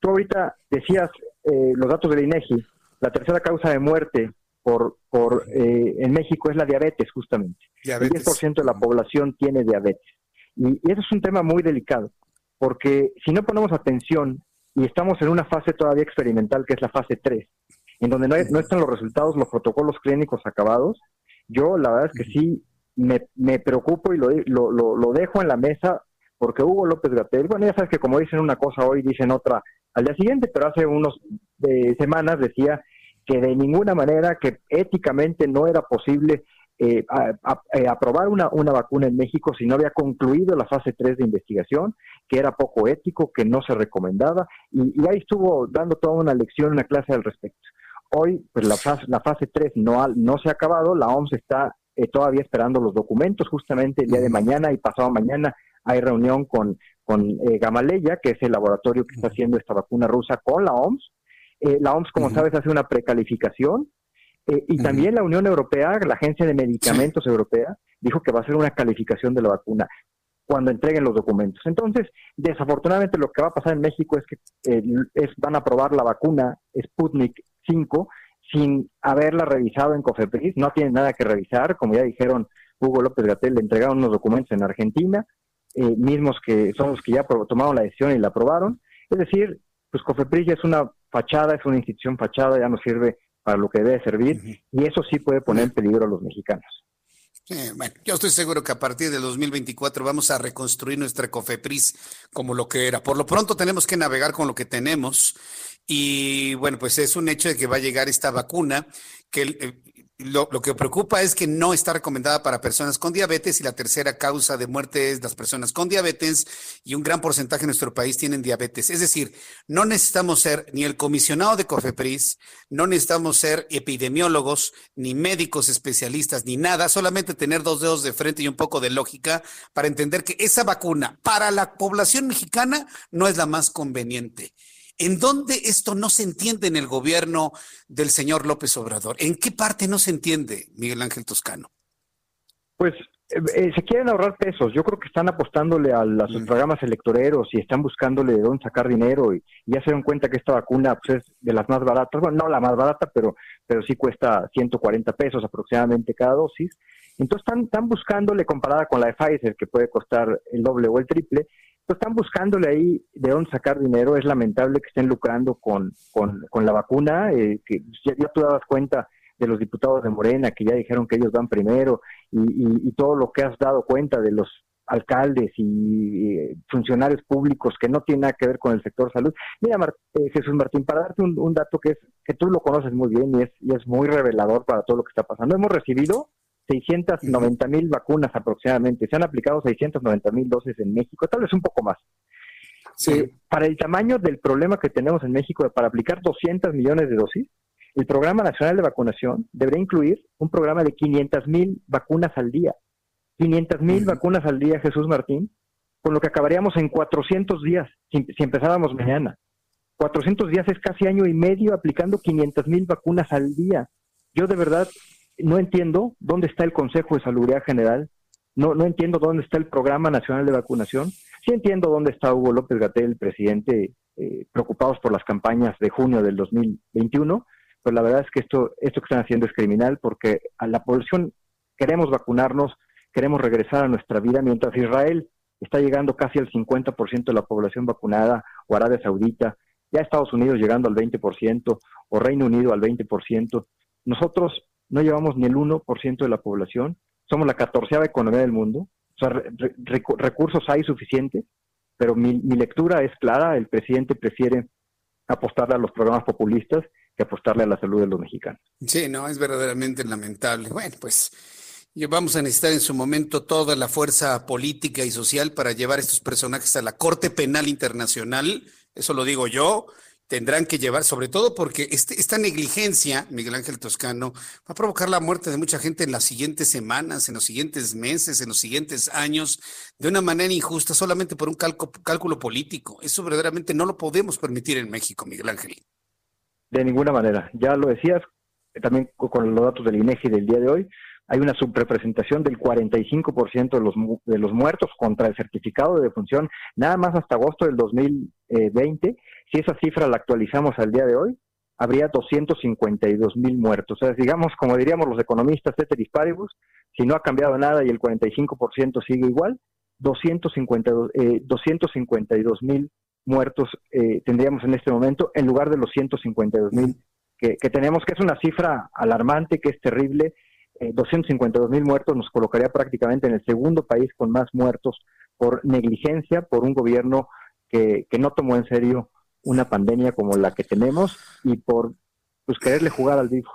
Tú ahorita decías eh, los datos del INEGI, la tercera causa de muerte por, por eh, en México es la diabetes justamente. El 10% de la población tiene diabetes. Y, eso es un tema muy delicado, porque si no ponemos atención y estamos en una fase todavía experimental, que es la fase 3, en donde no, están los resultados, los protocolos clínicos acabados, yo la verdad es que sí me, me preocupo y lo, lo, lo, dejo en la mesa porque Hugo López Gatel, bueno, ya sabes que como dicen una cosa hoy, dicen otra. Al día siguiente, pero hace unos de semanas decía que de ninguna manera, que éticamente no era posible eh, eh, aprobar una, una, vacuna en México si no había concluido la fase 3 de investigación, que era poco ético, que no se recomendaba, y, ahí estuvo dando toda una lección, una clase al respecto. Hoy, pues la fase, la fase 3 no, no se ha acabado, la OMS está eh, todavía esperando los documentos, justamente el día de mañana y pasado mañana hay reunión con, con Gamaleya, que es el laboratorio que está haciendo esta vacuna rusa con la OMS. la OMS, como sabes, hace una precalificación eh, y también la Unión Europea, la Agencia de Medicamentos Europea, dijo que va a hacer una calificación de la vacuna cuando entreguen los documentos. Entonces, desafortunadamente lo que va a pasar en México es que eh, es, van a aprobar la vacuna Sputnik 5 sin haberla revisado en COFEPRIS, no tienen nada que revisar, como ya dijeron Hugo López Gatel, le entregaron unos documentos en Argentina, eh, mismos que son los que ya tomaron la decisión y la aprobaron. Es decir, pues COFEPRIS ya es una fachada, es una institución fachada, ya no sirve para lo que debe servir, y eso sí puede poner en peligro a los mexicanos. bueno, yo estoy seguro que a partir del 2024 vamos a reconstruir nuestra COFEPRIS como lo que era. Por lo pronto tenemos que navegar con lo que tenemos y bueno, pues es un hecho de que va a llegar esta vacuna que lo, que preocupa es que no está recomendada para personas con diabetes y la tercera causa de muerte es las personas con diabetes y un gran porcentaje de nuestro país tienen diabetes. Es decir, no necesitamos ser ni el comisionado de COFEPRIS, no necesitamos ser epidemiólogos, ni médicos especialistas, ni nada, solamente tener dos dedos de frente y un poco de lógica para entender que esa vacuna para la población mexicana no es la más conveniente. ¿En dónde esto no se entiende en el gobierno del señor López Obrador? ¿En qué parte no se entiende, Miguel Ángel Toscano? Pues eh, eh, se quieren ahorrar pesos. Yo creo que están apostándole a, los mm. programas electoreros y están buscándole de dónde sacar dinero y, ya se dan cuenta que esta vacuna pues, es de las más baratas. Bueno, no la más barata, pero, pero sí cuesta 140 pesos aproximadamente cada dosis. Entonces están, están buscándole comparada con la de Pfizer, que puede costar el doble o el triple, pues están buscándole ahí de dónde sacar dinero. Es lamentable que estén lucrando con, con, la vacuna, eh, que ya, tú dabas cuenta de los diputados de Morena que ya dijeron que ellos van primero y, y, todo lo que has dado cuenta de los alcaldes y eh, funcionarios públicos que no tienen nada que ver con el sector salud. Mira, eh, Jesús Martín, para darte un, dato que es que tú lo conoces muy bien y es, y es muy revelador para todo lo que está pasando. Hemos recibido 690 mil vacunas aproximadamente. Se han aplicado 690 mil dosis en México, tal vez un poco más. Sí. para el tamaño del problema que tenemos en México para aplicar 200 millones de dosis, el Programa Nacional de Vacunación debería incluir un programa de 500 mil vacunas al día. 500 mil vacunas al día, Jesús Martín, con lo que acabaríamos en 400 días si, si empezáramos mañana. 400 días es casi año y medio aplicando 500 mil vacunas al día. Yo de verdad no entiendo dónde está el Consejo de Salubridad General, no, no entiendo dónde está el Programa Nacional de Vacunación, sí entiendo dónde está Hugo López Gatel, el presidente, eh, preocupados por las campañas de junio del 2021, pero la verdad es que esto, esto que están haciendo es criminal porque a la población queremos vacunarnos, queremos regresar a nuestra vida, mientras Israel está llegando casi al 50% de la población vacunada, o Arabia Saudita, ya Estados Unidos llegando al 20%, o Reino Unido al 20%. Nosotros no llevamos ni el 1% de la población, somos la catorceava economía del mundo, o sea, recursos hay suficientes, pero mi, mi lectura es clara, el presidente prefiere apostarle a los programas populistas que apostarle a la salud de los mexicanos. Sí, no, es verdaderamente lamentable. Bueno, pues vamos a necesitar en su momento toda la fuerza política y social para llevar estos personajes a la Corte Penal Internacional, eso lo digo yo, tendrán que llevar, sobre todo porque este, esta negligencia, Miguel Ángel Toscano, va a provocar la muerte de mucha gente en las siguientes semanas, en los siguientes meses, en los siguientes años, de una manera injusta, solamente por un cálculo político. Eso verdaderamente no lo podemos permitir en México, Miguel Ángel. De ninguna manera. Ya lo decías, también con los datos del INEGI del día de hoy, hay una subrepresentación del 45% de los, de los muertos contra el certificado de defunción, nada más hasta agosto del 2020 si esa cifra la actualizamos al día de hoy, habría 252 mil muertos. O sea, digamos, como diríamos los economistas, ceteris paribus, si no ha cambiado nada y el 45% sigue igual, 252 eh, mil muertos eh, tendríamos en este momento en lugar de los 152 mil que, tenemos, que es una cifra alarmante, que es terrible. 252 eh, mil muertos nos colocaría prácticamente en el segundo país con más muertos por negligencia, por un gobierno que, que no tomó en serio una pandemia como la que tenemos y por pues quererle jugar al vivo.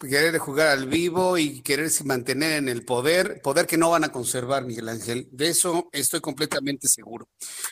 Querer jugar al vivo y quererse mantener en el poder, poder que no van a conservar, Miguel Ángel. De eso estoy completamente seguro.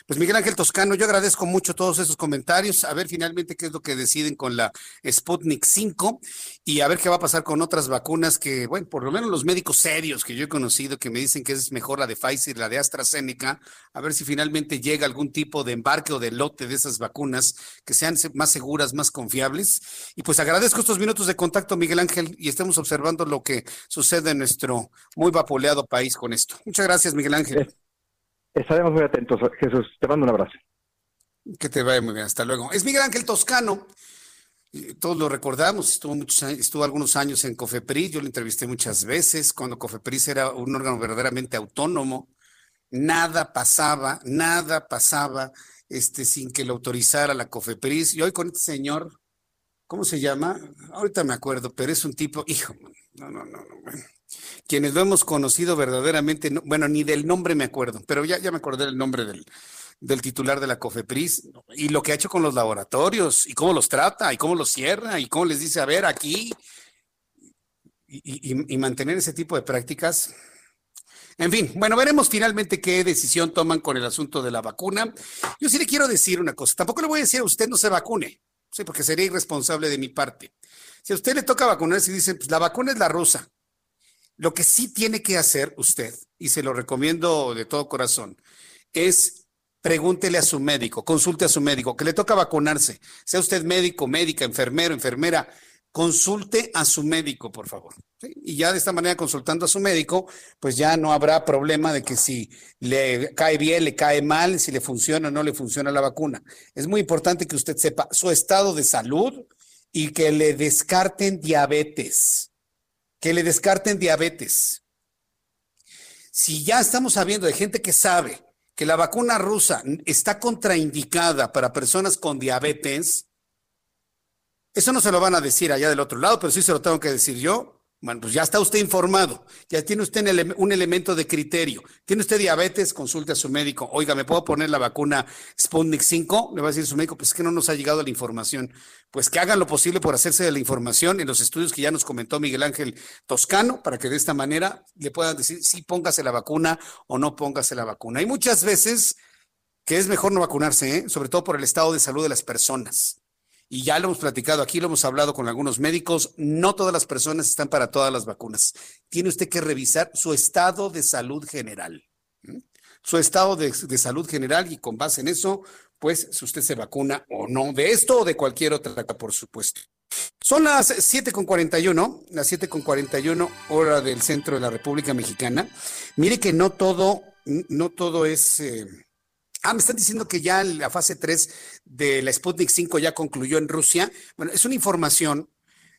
Pues Miguel Ángel Toscano, yo agradezco mucho todos esos comentarios, a ver finalmente qué es lo que deciden con la Sputnik 5 y a ver qué va a pasar con otras vacunas que, bueno, por lo menos los médicos serios que yo he conocido que me dicen que es mejor la de Pfizer, la de AstraZeneca, a ver si finalmente llega algún tipo de embarque o de lote de esas vacunas que sean más seguras, más confiables. Y pues agradezco estos minutos de contacto Miguel Ángel, y estemos observando lo que sucede en nuestro muy vapuleado país con esto. Muchas gracias, Miguel Ángel. Estaremos muy atentos, Jesús. Te mando un abrazo. Que te vaya muy bien. Hasta luego. Es Miguel Ángel Toscano. Todos lo recordamos, estuvo, muchos estuvo algunos años en Cofepris, yo lo entrevisté muchas veces, cuando Cofepris era un órgano verdaderamente autónomo, nada pasaba, nada pasaba este, sin que lo autorizara la Cofepris. Y hoy con este señor, ¿cómo se llama? Ahorita me acuerdo, pero es un tipo, hijo, no, no, no, no. Quienes lo hemos conocido verdaderamente, bueno, ni del nombre me acuerdo, pero ya, ya me acordé del nombre del, del titular de la COFEPRIS y lo que ha hecho con los laboratorios y cómo los trata y cómo los cierra y cómo les dice, a ver, aquí y, mantener ese tipo de prácticas. En fin, bueno, veremos finalmente qué decisión toman con el asunto de la vacuna. Yo sí le quiero decir una cosa, tampoco le voy a decir a usted no se vacune. Sí, porque sería irresponsable de mi parte. Si a usted le toca vacunarse y dicen, pues la vacuna es la rusa. Lo que sí tiene que hacer usted, y se lo recomiendo de todo corazón, es pregúntele a su médico, consulte a su médico, que le toca vacunarse. Sea usted médico, médica, enfermero, enfermera, consulte a su médico, por favor. Y ya de esta manera, consultando a su médico, pues ya no habrá problema de que si le cae bien, le cae mal, si le funciona o no le funciona la vacuna. Es muy importante que usted sepa su estado de salud y que le descarten diabetes. Que le descarten diabetes. Si ya estamos sabiendo de gente que sabe que la vacuna rusa está contraindicada para personas con diabetes, eso no se lo van a decir allá del otro lado, pero sí se lo tengo que decir yo. Bueno, pues ya está usted informado, ya tiene usted un elemento de criterio. ¿Tiene usted diabetes? Consulte a su médico. Oiga, ¿me puedo poner la vacuna Sputnik 5? Le va a decir su médico, pues es que no nos ha llegado la información. Pues que hagan lo posible por hacerse de la información en los estudios que ya nos comentó Miguel Ángel Toscano, para que de esta manera le puedan decir si póngase la vacuna o no póngase la vacuna. Hay muchas veces que es mejor no vacunarse, ¿eh? sobre todo por el estado de salud de las personas y ya lo hemos platicado aquí, lo hemos hablado con algunos médicos, no todas las personas están para todas las vacunas. Tiene usted que revisar su estado de salud general. Su estado de, salud general y con base en eso, pues si usted se vacuna o no, de esto o de cualquier otra, por supuesto. Son las 7.41, las 7.41 hora del centro de la República Mexicana. Mire que no todo, no todo es... Eh, Ah, me están diciendo que ya la fase 3 de la Sputnik 5 ya concluyó en Rusia. Bueno, es una información,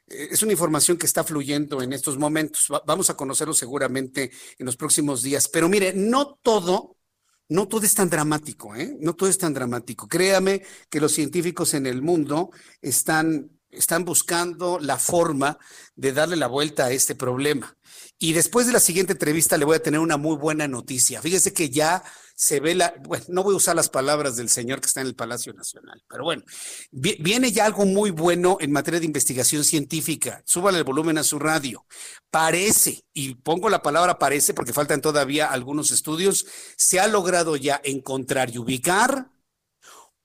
eh, es una información que está fluyendo en estos momentos. vamos a conocerlo seguramente en los próximos días. Pero mire, no todo, no todo es tan dramático, ¿eh? No todo es tan dramático. Créame que los científicos en el mundo están, están buscando la forma de darle la vuelta a este problema. Y después de la siguiente entrevista le voy a tener una muy buena noticia. Fíjese que ya se ve la, bueno, no voy a usar las palabras del señor que está en el Palacio Nacional, pero bueno, viene ya algo muy bueno en materia de investigación científica. Súbale el volumen a su radio. Parece, y pongo la palabra parece porque faltan todavía algunos estudios, se ha logrado ya encontrar y ubicar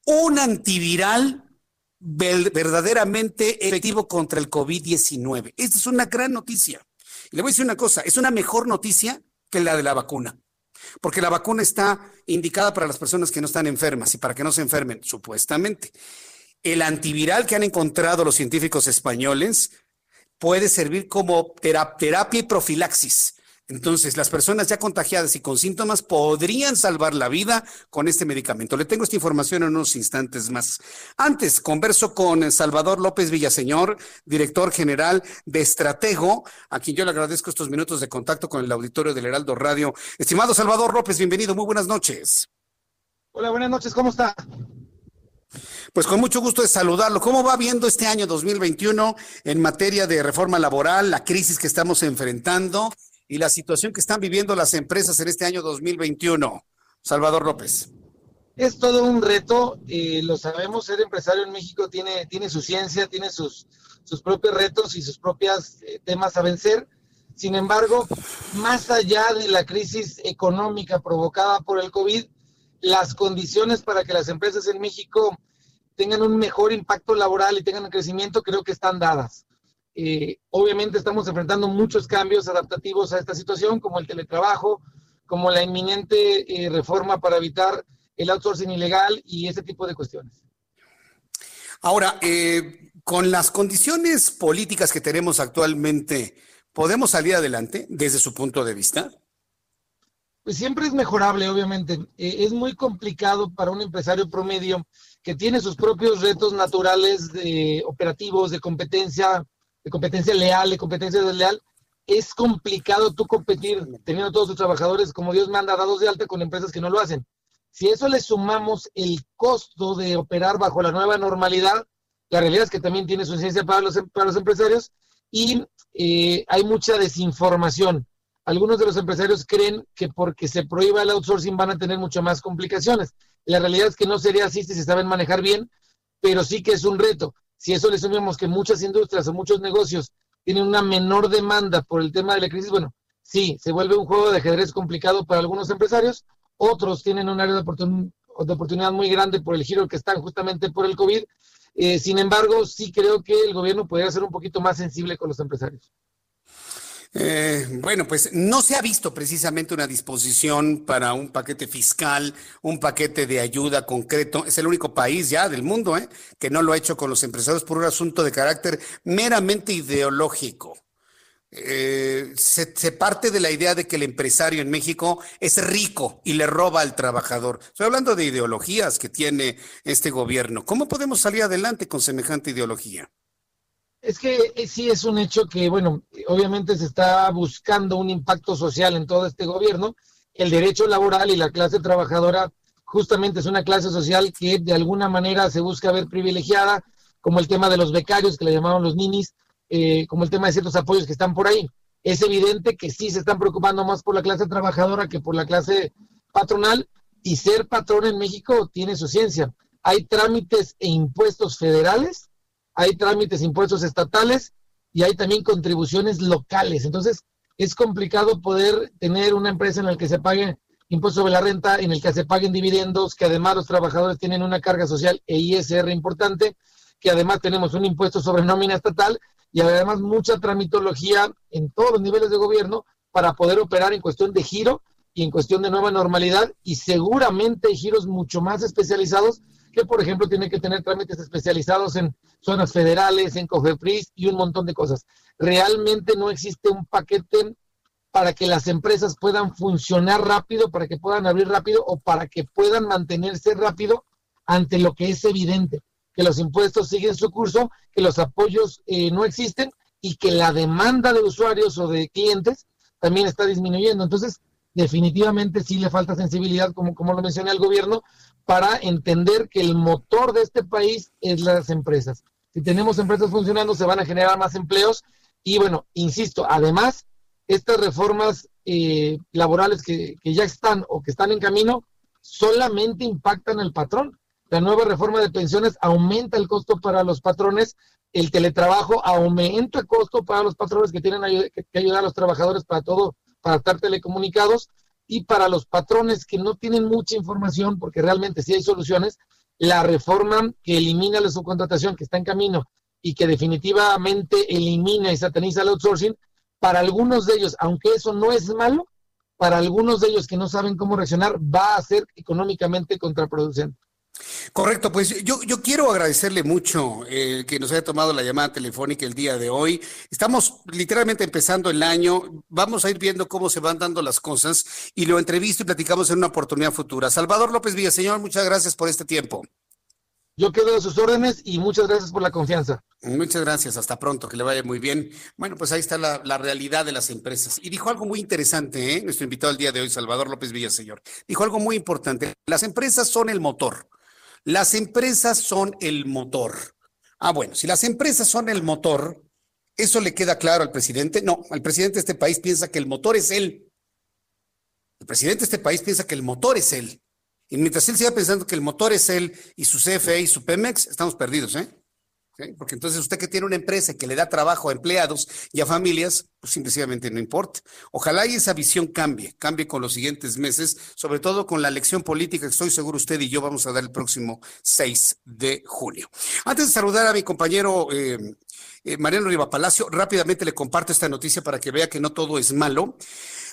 un antiviral verdaderamente efectivo contra el COVID-19. Esta es una gran noticia. Y le voy a decir una cosa, es una mejor noticia que la de la vacuna porque la vacuna está indicada para las personas que no están enfermas y para que no se enfermen, supuestamente. El antiviral que han encontrado los científicos españoles puede servir como terapia y profilaxis. Entonces, las personas ya contagiadas y con síntomas podrían salvar la vida con este medicamento. Le tengo esta información en unos instantes más. Antes, converso con Salvador López Villaseñor, director general de Estratego, a quien yo le agradezco estos minutos de contacto con el auditorio del Heraldo Radio. Estimado Salvador López, bienvenido, muy buenas noches. Hola, buenas noches, ¿cómo está? Pues con mucho gusto de saludarlo. ¿Cómo va viendo este año 2021 en materia de reforma laboral, la crisis que estamos enfrentando y la situación que están viviendo las empresas en este año 2021. Salvador López. Es todo un reto, eh, lo sabemos, ser empresario en México tiene, tiene su ciencia, tiene sus, sus propios retos y sus propios eh, temas a vencer. Sin embargo, más allá de la crisis económica provocada por el COVID, las condiciones para que las empresas en México tengan un mejor impacto laboral y tengan un crecimiento creo que están dadas. Eh, obviamente estamos enfrentando muchos cambios adaptativos a esta situación, como el teletrabajo, como la inminente eh, reforma para evitar el outsourcing ilegal y ese tipo de cuestiones. Ahora, eh, con las condiciones políticas que tenemos actualmente, ¿podemos salir adelante desde su punto de vista? Pues siempre es mejorable, obviamente. es muy complicado para un empresario promedio que tiene sus propios retos naturales de operativos, de competencia, de competencia leal, de competencia desleal, es complicado tú competir teniendo todos tus trabajadores como Dios manda dados de alta con empresas que no lo hacen. Si eso le sumamos el costo de operar bajo la nueva normalidad, la realidad es que también tiene su ciencia para los, para los empresarios y eh, hay mucha desinformación. Algunos de los empresarios creen que porque se prohíba el outsourcing van a tener mucho más complicaciones. La realidad es que no sería así si se saben manejar bien, pero sí que es un reto. Si eso le sumamos que muchas industrias o muchos negocios tienen una menor demanda por el tema de la crisis, bueno, sí, se vuelve un juego de ajedrez complicado para algunos empresarios, otros tienen un área de, oportunidad muy grande por el giro que están justamente por el COVID. Eh, sin embargo, sí creo que el gobierno podría ser un poquito más sensible con los empresarios. Eh, bueno, pues no se ha visto precisamente una disposición para un paquete fiscal, un paquete de ayuda concreto. Es el único país ya del mundo ¿eh? que no lo ha hecho con los empresarios por un asunto de carácter meramente ideológico. Eh, se, parte de la idea de que el empresario en México es rico y le roba al trabajador. Estoy hablando de ideologías que tiene este gobierno. ¿Cómo podemos salir adelante con semejante ideología? Es que eh, sí es un hecho que, bueno, obviamente se está buscando un impacto social en todo este gobierno. El derecho laboral y la clase trabajadora justamente es una clase social que de alguna manera se busca ver privilegiada, como el tema de los becarios, que le llamaban los ninis, eh, como el tema de ciertos apoyos que están por ahí. Es evidente que sí se están preocupando más por la clase trabajadora que por la clase patronal y ser patrón en México tiene su ciencia. Hay trámites e impuestos federales, hay trámites impuestos estatales y hay también contribuciones locales. Entonces, es complicado poder tener una empresa en la que se pague impuesto sobre la renta, en el que se paguen dividendos, que además los trabajadores tienen una carga social e ISR importante, que además tenemos un impuesto sobre nómina estatal y además mucha tramitología en todos los niveles de gobierno para poder operar en cuestión de giro y en cuestión de nueva normalidad y seguramente giros mucho más especializados que por ejemplo tienen que tener trámites especializados en zonas federales, en COFEPRIS y un montón de cosas. Realmente no existe un paquete para que las empresas puedan funcionar rápido, para que puedan abrir rápido o para que puedan mantenerse rápido ante lo que es evidente, que los impuestos siguen su curso, que los apoyos eh, no existen y que la demanda de usuarios o de clientes también está disminuyendo. Entonces, definitivamente sí le falta sensibilidad, como, como lo mencioné al gobierno, para entender que el motor de este país es las empresas. Si tenemos empresas funcionando, se van a generar más empleos y bueno, insisto, además estas reformas eh, laborales que, ya están o que están en camino solamente impactan al patrón. La nueva reforma de pensiones aumenta el costo para los patrones, el teletrabajo aumenta el costo para los patrones que tienen que, ayudar a los trabajadores para todo, para estar telecomunicados y para los patrones que no tienen mucha información, porque realmente sí hay soluciones, la reforma que elimina la subcontratación que está en camino y que definitivamente elimina y sataniza el outsourcing, para algunos de ellos, aunque eso no es malo, para algunos de ellos que no saben cómo reaccionar, va a ser económicamente contraproducente. Correcto, pues yo, yo quiero agradecerle mucho eh, que nos haya tomado la llamada telefónica el día de hoy. Estamos literalmente empezando el año, vamos a ir viendo cómo se van dando las cosas y lo entrevisto y platicamos en una oportunidad futura. Salvador López Villaseñor, muchas gracias por este tiempo. Yo quedo a sus órdenes y muchas gracias por la confianza. Muchas gracias, hasta pronto, que le vaya muy bien. Bueno, pues ahí está la, realidad de las empresas. Y dijo algo muy interesante, ¿eh? nuestro invitado el día de hoy, Salvador López Villaseñor. Dijo algo muy importante, las empresas son el motor. Las empresas son el motor. Ah, bueno, si las empresas son el motor, ¿eso le queda claro al presidente? No, el presidente de este país piensa que el motor es él. El presidente de este país piensa que el motor es él. Y mientras él siga pensando que el motor es él y su CFE y su Pemex, estamos perdidos, ¿eh? Porque entonces usted que tiene una empresa que le da trabajo a empleados y a familias, pues simplemente no importa. Ojalá y esa visión cambie, cambie con los siguientes meses, sobre todo con la elección política que estoy seguro usted y yo vamos a dar el próximo 6 de junio. Antes de saludar a mi compañero eh, eh, Mariano Riva Palacio, rápidamente le comparto esta noticia para que vea que no todo es malo.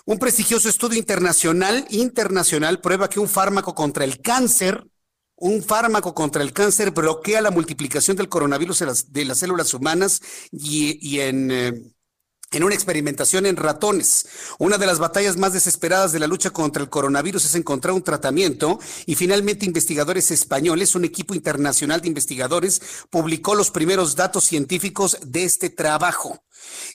Un prestigioso estudio internacional, internacional, prueba que un fármaco contra el cáncer, un fármaco contra el cáncer bloquea la multiplicación del coronavirus de las, células humanas y, en... Eh, en una experimentación en ratones. Una de las batallas más desesperadas de la lucha contra el coronavirus es encontrar un tratamiento y finalmente investigadores españoles, un equipo internacional de investigadores, publicó los primeros datos científicos de este trabajo.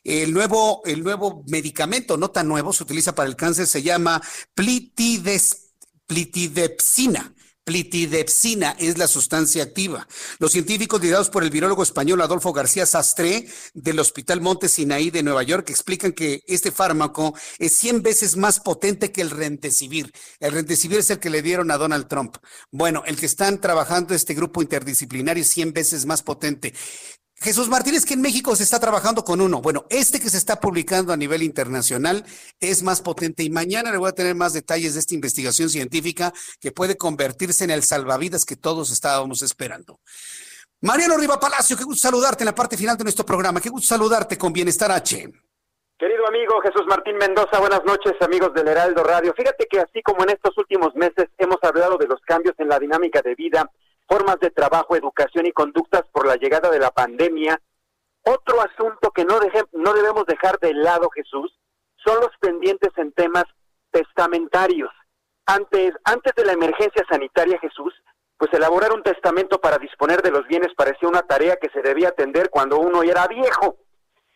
El nuevo, el nuevo medicamento, no tan nuevo, se utiliza para el cáncer, se llama plitidepsina. Plitidepsina es la sustancia activa. Los científicos liderados por el virólogo español Adolfo García Sastre del Hospital Monte Sinaí de Nueva York explican que este fármaco es 100 veces más potente que el Rentesivir. El Rentesivir es el que le dieron a Donald Trump. Bueno, el que están trabajando este grupo interdisciplinario es 100 veces más potente. Jesús Martínez, que en México se está trabajando con uno. Bueno, este que se está publicando a nivel internacional es más potente y mañana le voy a tener más detalles de esta investigación científica que puede convertirse en el salvavidas que todos estábamos esperando. Mariano Riva Palacio, qué gusto saludarte en la parte final de nuestro programa. Qué gusto saludarte con Bienestar H. Querido amigo Jesús Martín Mendoza, buenas noches amigos del Heraldo Radio. Fíjate que así como en estos últimos meses hemos hablado de los cambios en la dinámica de vida formas de trabajo, educación y conductas por la llegada de la pandemia. Otro asunto que no, no debemos dejar de lado, Jesús, son los pendientes en temas testamentarios. Antes, antes de la emergencia sanitaria, Jesús, pues elaborar un testamento para disponer de los bienes parecía una tarea que se debía atender cuando uno era viejo.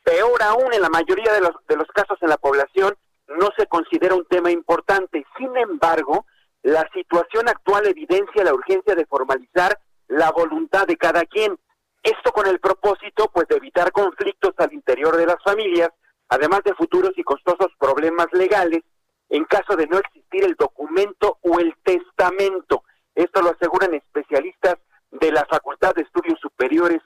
Peor aún, en la mayoría de los, de los casos en la población no se considera un tema importante. Sin embargo, la situación actual evidencia la urgencia de formalizar la voluntad de cada quien. Esto con el propósito pues de evitar conflictos al interior de las familias, además de futuros y costosos problemas legales en caso de no existir el documento o el testamento. Esto lo aseguran especialistas de la Facultad de Estudios Superiores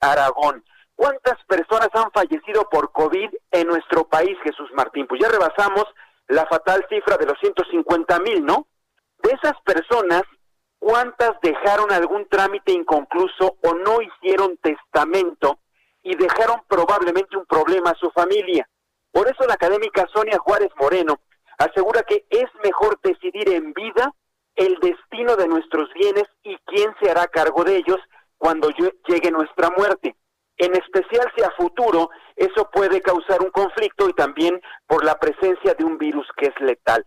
Aragón. ¿Cuántas personas han fallecido por COVID en nuestro país, Jesús Martín? Pues ya rebasamos la fatal cifra de los 150 mil, ¿no? De esas personas, ¿cuántas dejaron algún trámite inconcluso o no hicieron testamento y dejaron probablemente un problema a su familia? Por eso la académica Sonia Juárez Moreno asegura que es mejor decidir en vida el destino de nuestros bienes y quién se hará cargo de ellos cuando llegue nuestra muerte. En especial si a futuro eso puede causar un conflicto y también por la presencia de un virus que es letal.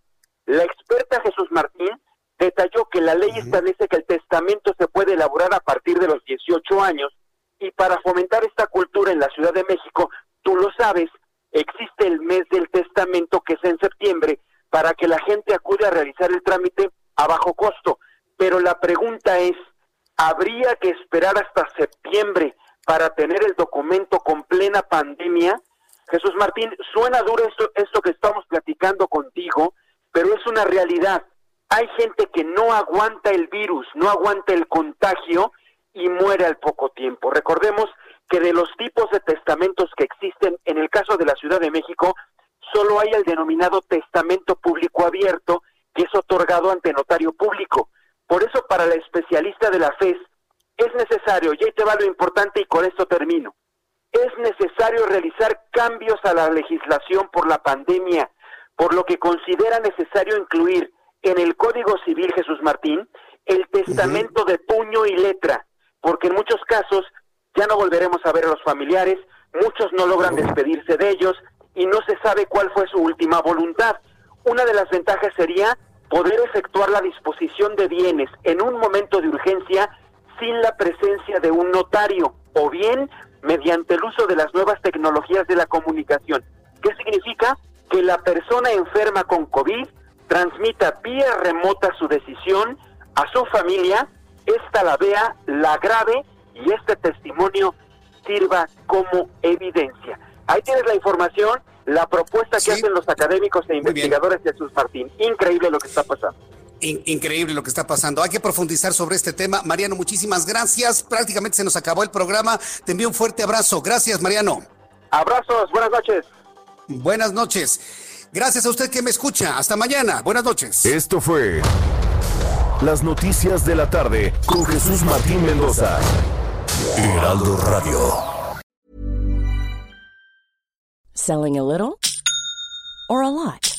La experta Jesús Martín detalló que la ley establece que el testamento se puede elaborar a partir de los 18 años y para fomentar esta cultura en la Ciudad de México, tú lo sabes, existe el mes del testamento que es en septiembre para que la gente acude a realizar el trámite a bajo costo. Pero la pregunta es, ¿habría que esperar hasta septiembre para tener el documento con plena pandemia? Jesús Martín, suena duro esto, esto que estamos platicando contigo, pero es una realidad. Hay gente que no aguanta el virus, no aguanta el contagio y muere al poco tiempo. Recordemos que de los tipos de testamentos que existen, en el caso de la Ciudad de México, solo hay el denominado testamento público abierto, que es otorgado ante notario público. Por eso, para la especialista de la FES, es necesario, y ahí te va lo importante y con esto termino, es necesario realizar cambios a la legislación por la pandemia, por lo que considera necesario incluir en el Código Civil Jesús Martín el testamento de puño y letra, porque en muchos casos ya no volveremos a ver a los familiares, muchos no logran despedirse de ellos y no se sabe cuál fue su última voluntad. Una de las ventajas sería poder efectuar la disposición de bienes en un momento de urgencia sin la presencia de un notario o bien mediante el uso de las nuevas tecnologías de la comunicación. ¿Qué significa? Que la persona enferma con COVID transmita vía remota su decisión a su familia, esta la vea, la grave y este testimonio sirva como evidencia. Ahí tienes la información, la propuesta que hacen los académicos e investigadores de Jesús Martín. Increíble lo que está pasando. increíble lo que está pasando. Hay que profundizar sobre este tema. Mariano, muchísimas gracias. Prácticamente se nos acabó el programa. Te envío un fuerte abrazo. Gracias, Mariano. Abrazos, buenas noches. Buenas noches. Gracias a usted que me escucha. Hasta mañana. Buenas noches. Esto fue Las Noticias de la Tarde con Jesús Martín Mendoza. Heraldo Radio. Selling a little or a lot?